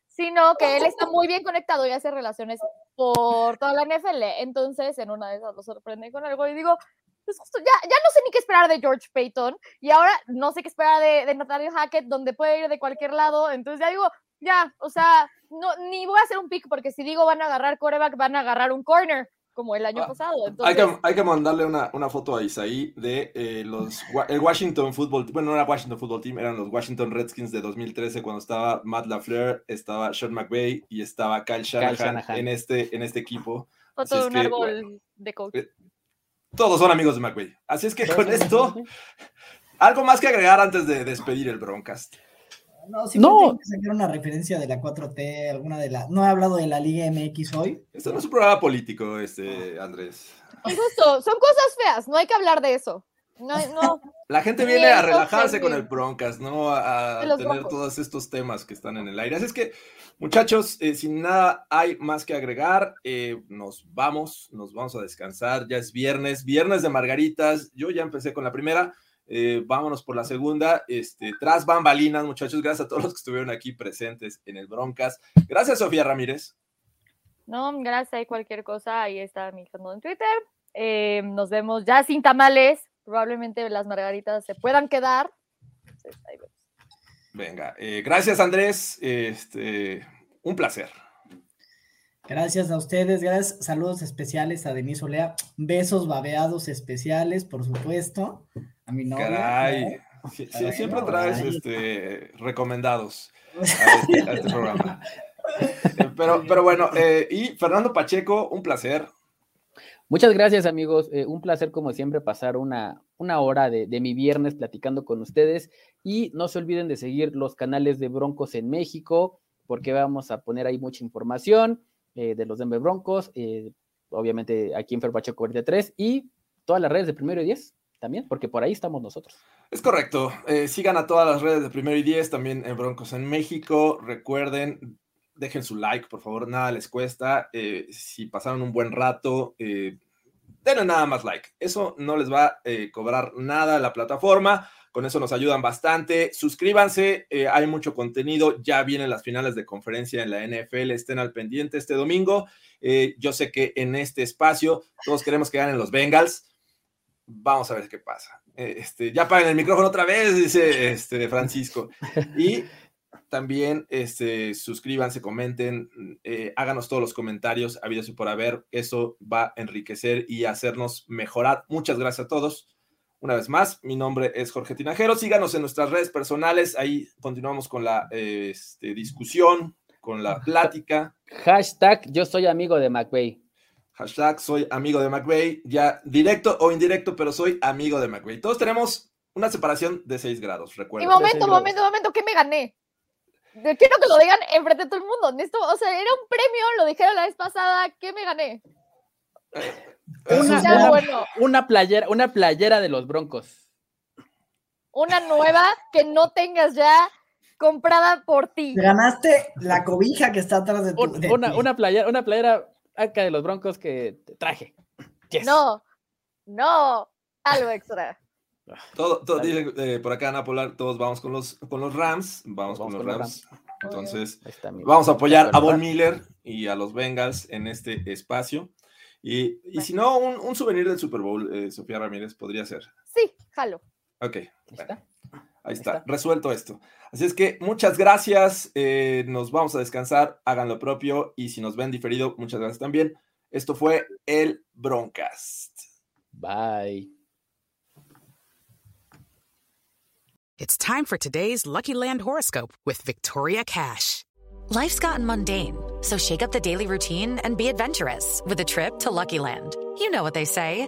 S3: sino que él está muy bien conectado y hace relaciones por toda la NFL. Entonces, en una de esas lo sorprende con algo y digo, pues justo, ya, ya no sé ni qué esperar de George Payton y ahora no sé qué esperar de, de Nathaniel Hackett, donde puede ir de cualquier lado. Entonces ya digo, ya, o sea, no, ni voy a hacer un pick porque si digo van a agarrar coreback, van a agarrar un corner, como el año
S2: Ah,
S3: pasado.
S2: Hay que, hay que mandarle una, una foto a Isaí de eh, los el Washington Football bueno, no era Washington Football Team, eran los Washington Redskins de 2013 cuando estaba Matt LaFleur, estaba Sean McVay y estaba Kyle Shanahan,
S5: Shanahan.
S2: en este en este equipo.
S3: foto
S2: así
S3: de un
S2: que,
S3: árbol
S2: bueno,
S3: de coach.
S2: eh, Todos son amigos de McVay. Así es que con esto, algo más que agregar antes de despedir el Broncast.
S4: No, sí
S5: No.
S4: que sacar una referencia de la 4T, alguna de la. No he hablado de la Liga MX hoy.
S2: Esto no es un programa político, este Andrés.
S3: Y justo, son cosas feas, no hay que hablar de eso. No, no,
S2: La gente viene a relajarse con el Broncas, no a, a tener
S3: Broncos.
S2: todos estos temas que están en el aire. Así es que, muchachos, eh, sin nada hay más que agregar, eh, nos vamos, nos vamos a descansar. Ya es viernes, viernes de margaritas. Yo ya empecé con la primera. Eh, vámonos por la segunda. Este, tras bambalinas, muchachos, gracias a todos los que estuvieron aquí presentes en el Broncas. Gracias, Sofía Ramírez.
S3: no, gracias, hay cualquier cosa, ahí está mi handle en Twitter. Eh, nos vemos ya sin tamales, probablemente las margaritas se puedan quedar. Entonces, ahí vemos.
S2: Venga, eh, gracias, Andrés. Este, un placer.
S4: Gracias a ustedes, gracias. Saludos especiales a Denise Olea. Besos babeados especiales, por supuesto. A mi novia.
S2: Caray.
S4: ¿no?
S2: Sí, sí,
S4: Caray,
S2: siempre
S4: no,
S2: traes este, recomendados a este, a este programa. Eh, Pero, pero bueno, eh, y Fernando Pacheco, un placer.
S5: Muchas gracias, amigos. Eh, un placer, como siempre, pasar una, una hora de, de mi viernes platicando con ustedes. Y no se olviden de seguir los canales de Broncos en México, porque vamos a poner ahí mucha información eh, de los Denver Broncos, eh, obviamente aquí en Ferpacheco 43 y todas las redes de primero y 10 también, porque por ahí estamos nosotros.
S2: Es correcto. Eh, sigan a todas las redes de Primero y Diez, también en Broncos en México. Recuerden, dejen su like, por favor, nada les cuesta. Eh, si pasaron un buen rato, eh, denle nada más like. Eso no les va a eh, cobrar nada a la plataforma. Con eso nos ayudan bastante. Suscríbanse, eh, hay mucho contenido. Ya vienen las finales de conferencia en la NFL. Estén al pendiente este domingo. Yo sé que en este espacio todos queremos que ganen los Bengals. Vamos a ver qué pasa. Eh, Este, ya paguen el micrófono otra vez, dice este, Francisco. Y también este, suscríbanse, comenten, eh, háganos todos los comentarios, habidos y por haber. Eso va a enriquecer y hacernos mejorar. Muchas gracias a todos. Una vez más, mi nombre es Jorge Tinajero. Síganos en nuestras redes personales. Ahí continuamos con la eh, este, discusión, con la plática.
S5: Hashtag yo soy amigo de McVay.
S2: Hashtag soy amigo de McVay. Ya directo o indirecto, pero soy amigo de McVay. Todos tenemos una separación de 6 grados,
S3: Y
S2: recuerden.
S3: momento, momento, momento, ¿qué me gané? De- Quiero que lo digan enfrente de todo el mundo. Esto, o sea, era un premio, lo dijeron la vez pasada, ¿qué me gané?
S5: Una,
S3: Ya,
S5: una-
S3: bueno,
S5: una playera, una playera de los Broncos.
S3: una nueva que no tengas ya comprada por ti.
S4: Te ganaste la cobija que está atrás de tu.
S5: Un-
S4: de
S5: una,
S4: ti.
S5: una playera, una playera acá de los Broncos que te traje. Yes.
S3: No, no, algo extra.
S2: Todo, todo- dicen, eh, por acá Ana Polar, todos vamos con los, con los Rams. Vamos,
S5: Vamos
S2: con los
S5: con los
S2: Rams. Entonces,
S5: está
S2: vamos a apoyar a. Von Miller y a los Bengals en este espacio. Y, y si no, un, un souvenir del Super Bowl, eh, Sofía Ramírez, podría ser.
S3: Sí, jalo.
S2: Ok,
S5: Ahí está.
S2: Ahí está,
S5: está.
S2: resuelto esto. Así es que muchas gracias, eh, nos vamos a descansar, hagan lo propio y si nos ven diferido, muchas gracias también. Esto fue el Broncast.
S5: Bye.
S6: It's time for today's Lucky Land horoscope with Victoria Cash.
S7: Life's gotten mundane, so shake up the daily routine and be adventurous with a trip to Lucky Land. You know what they say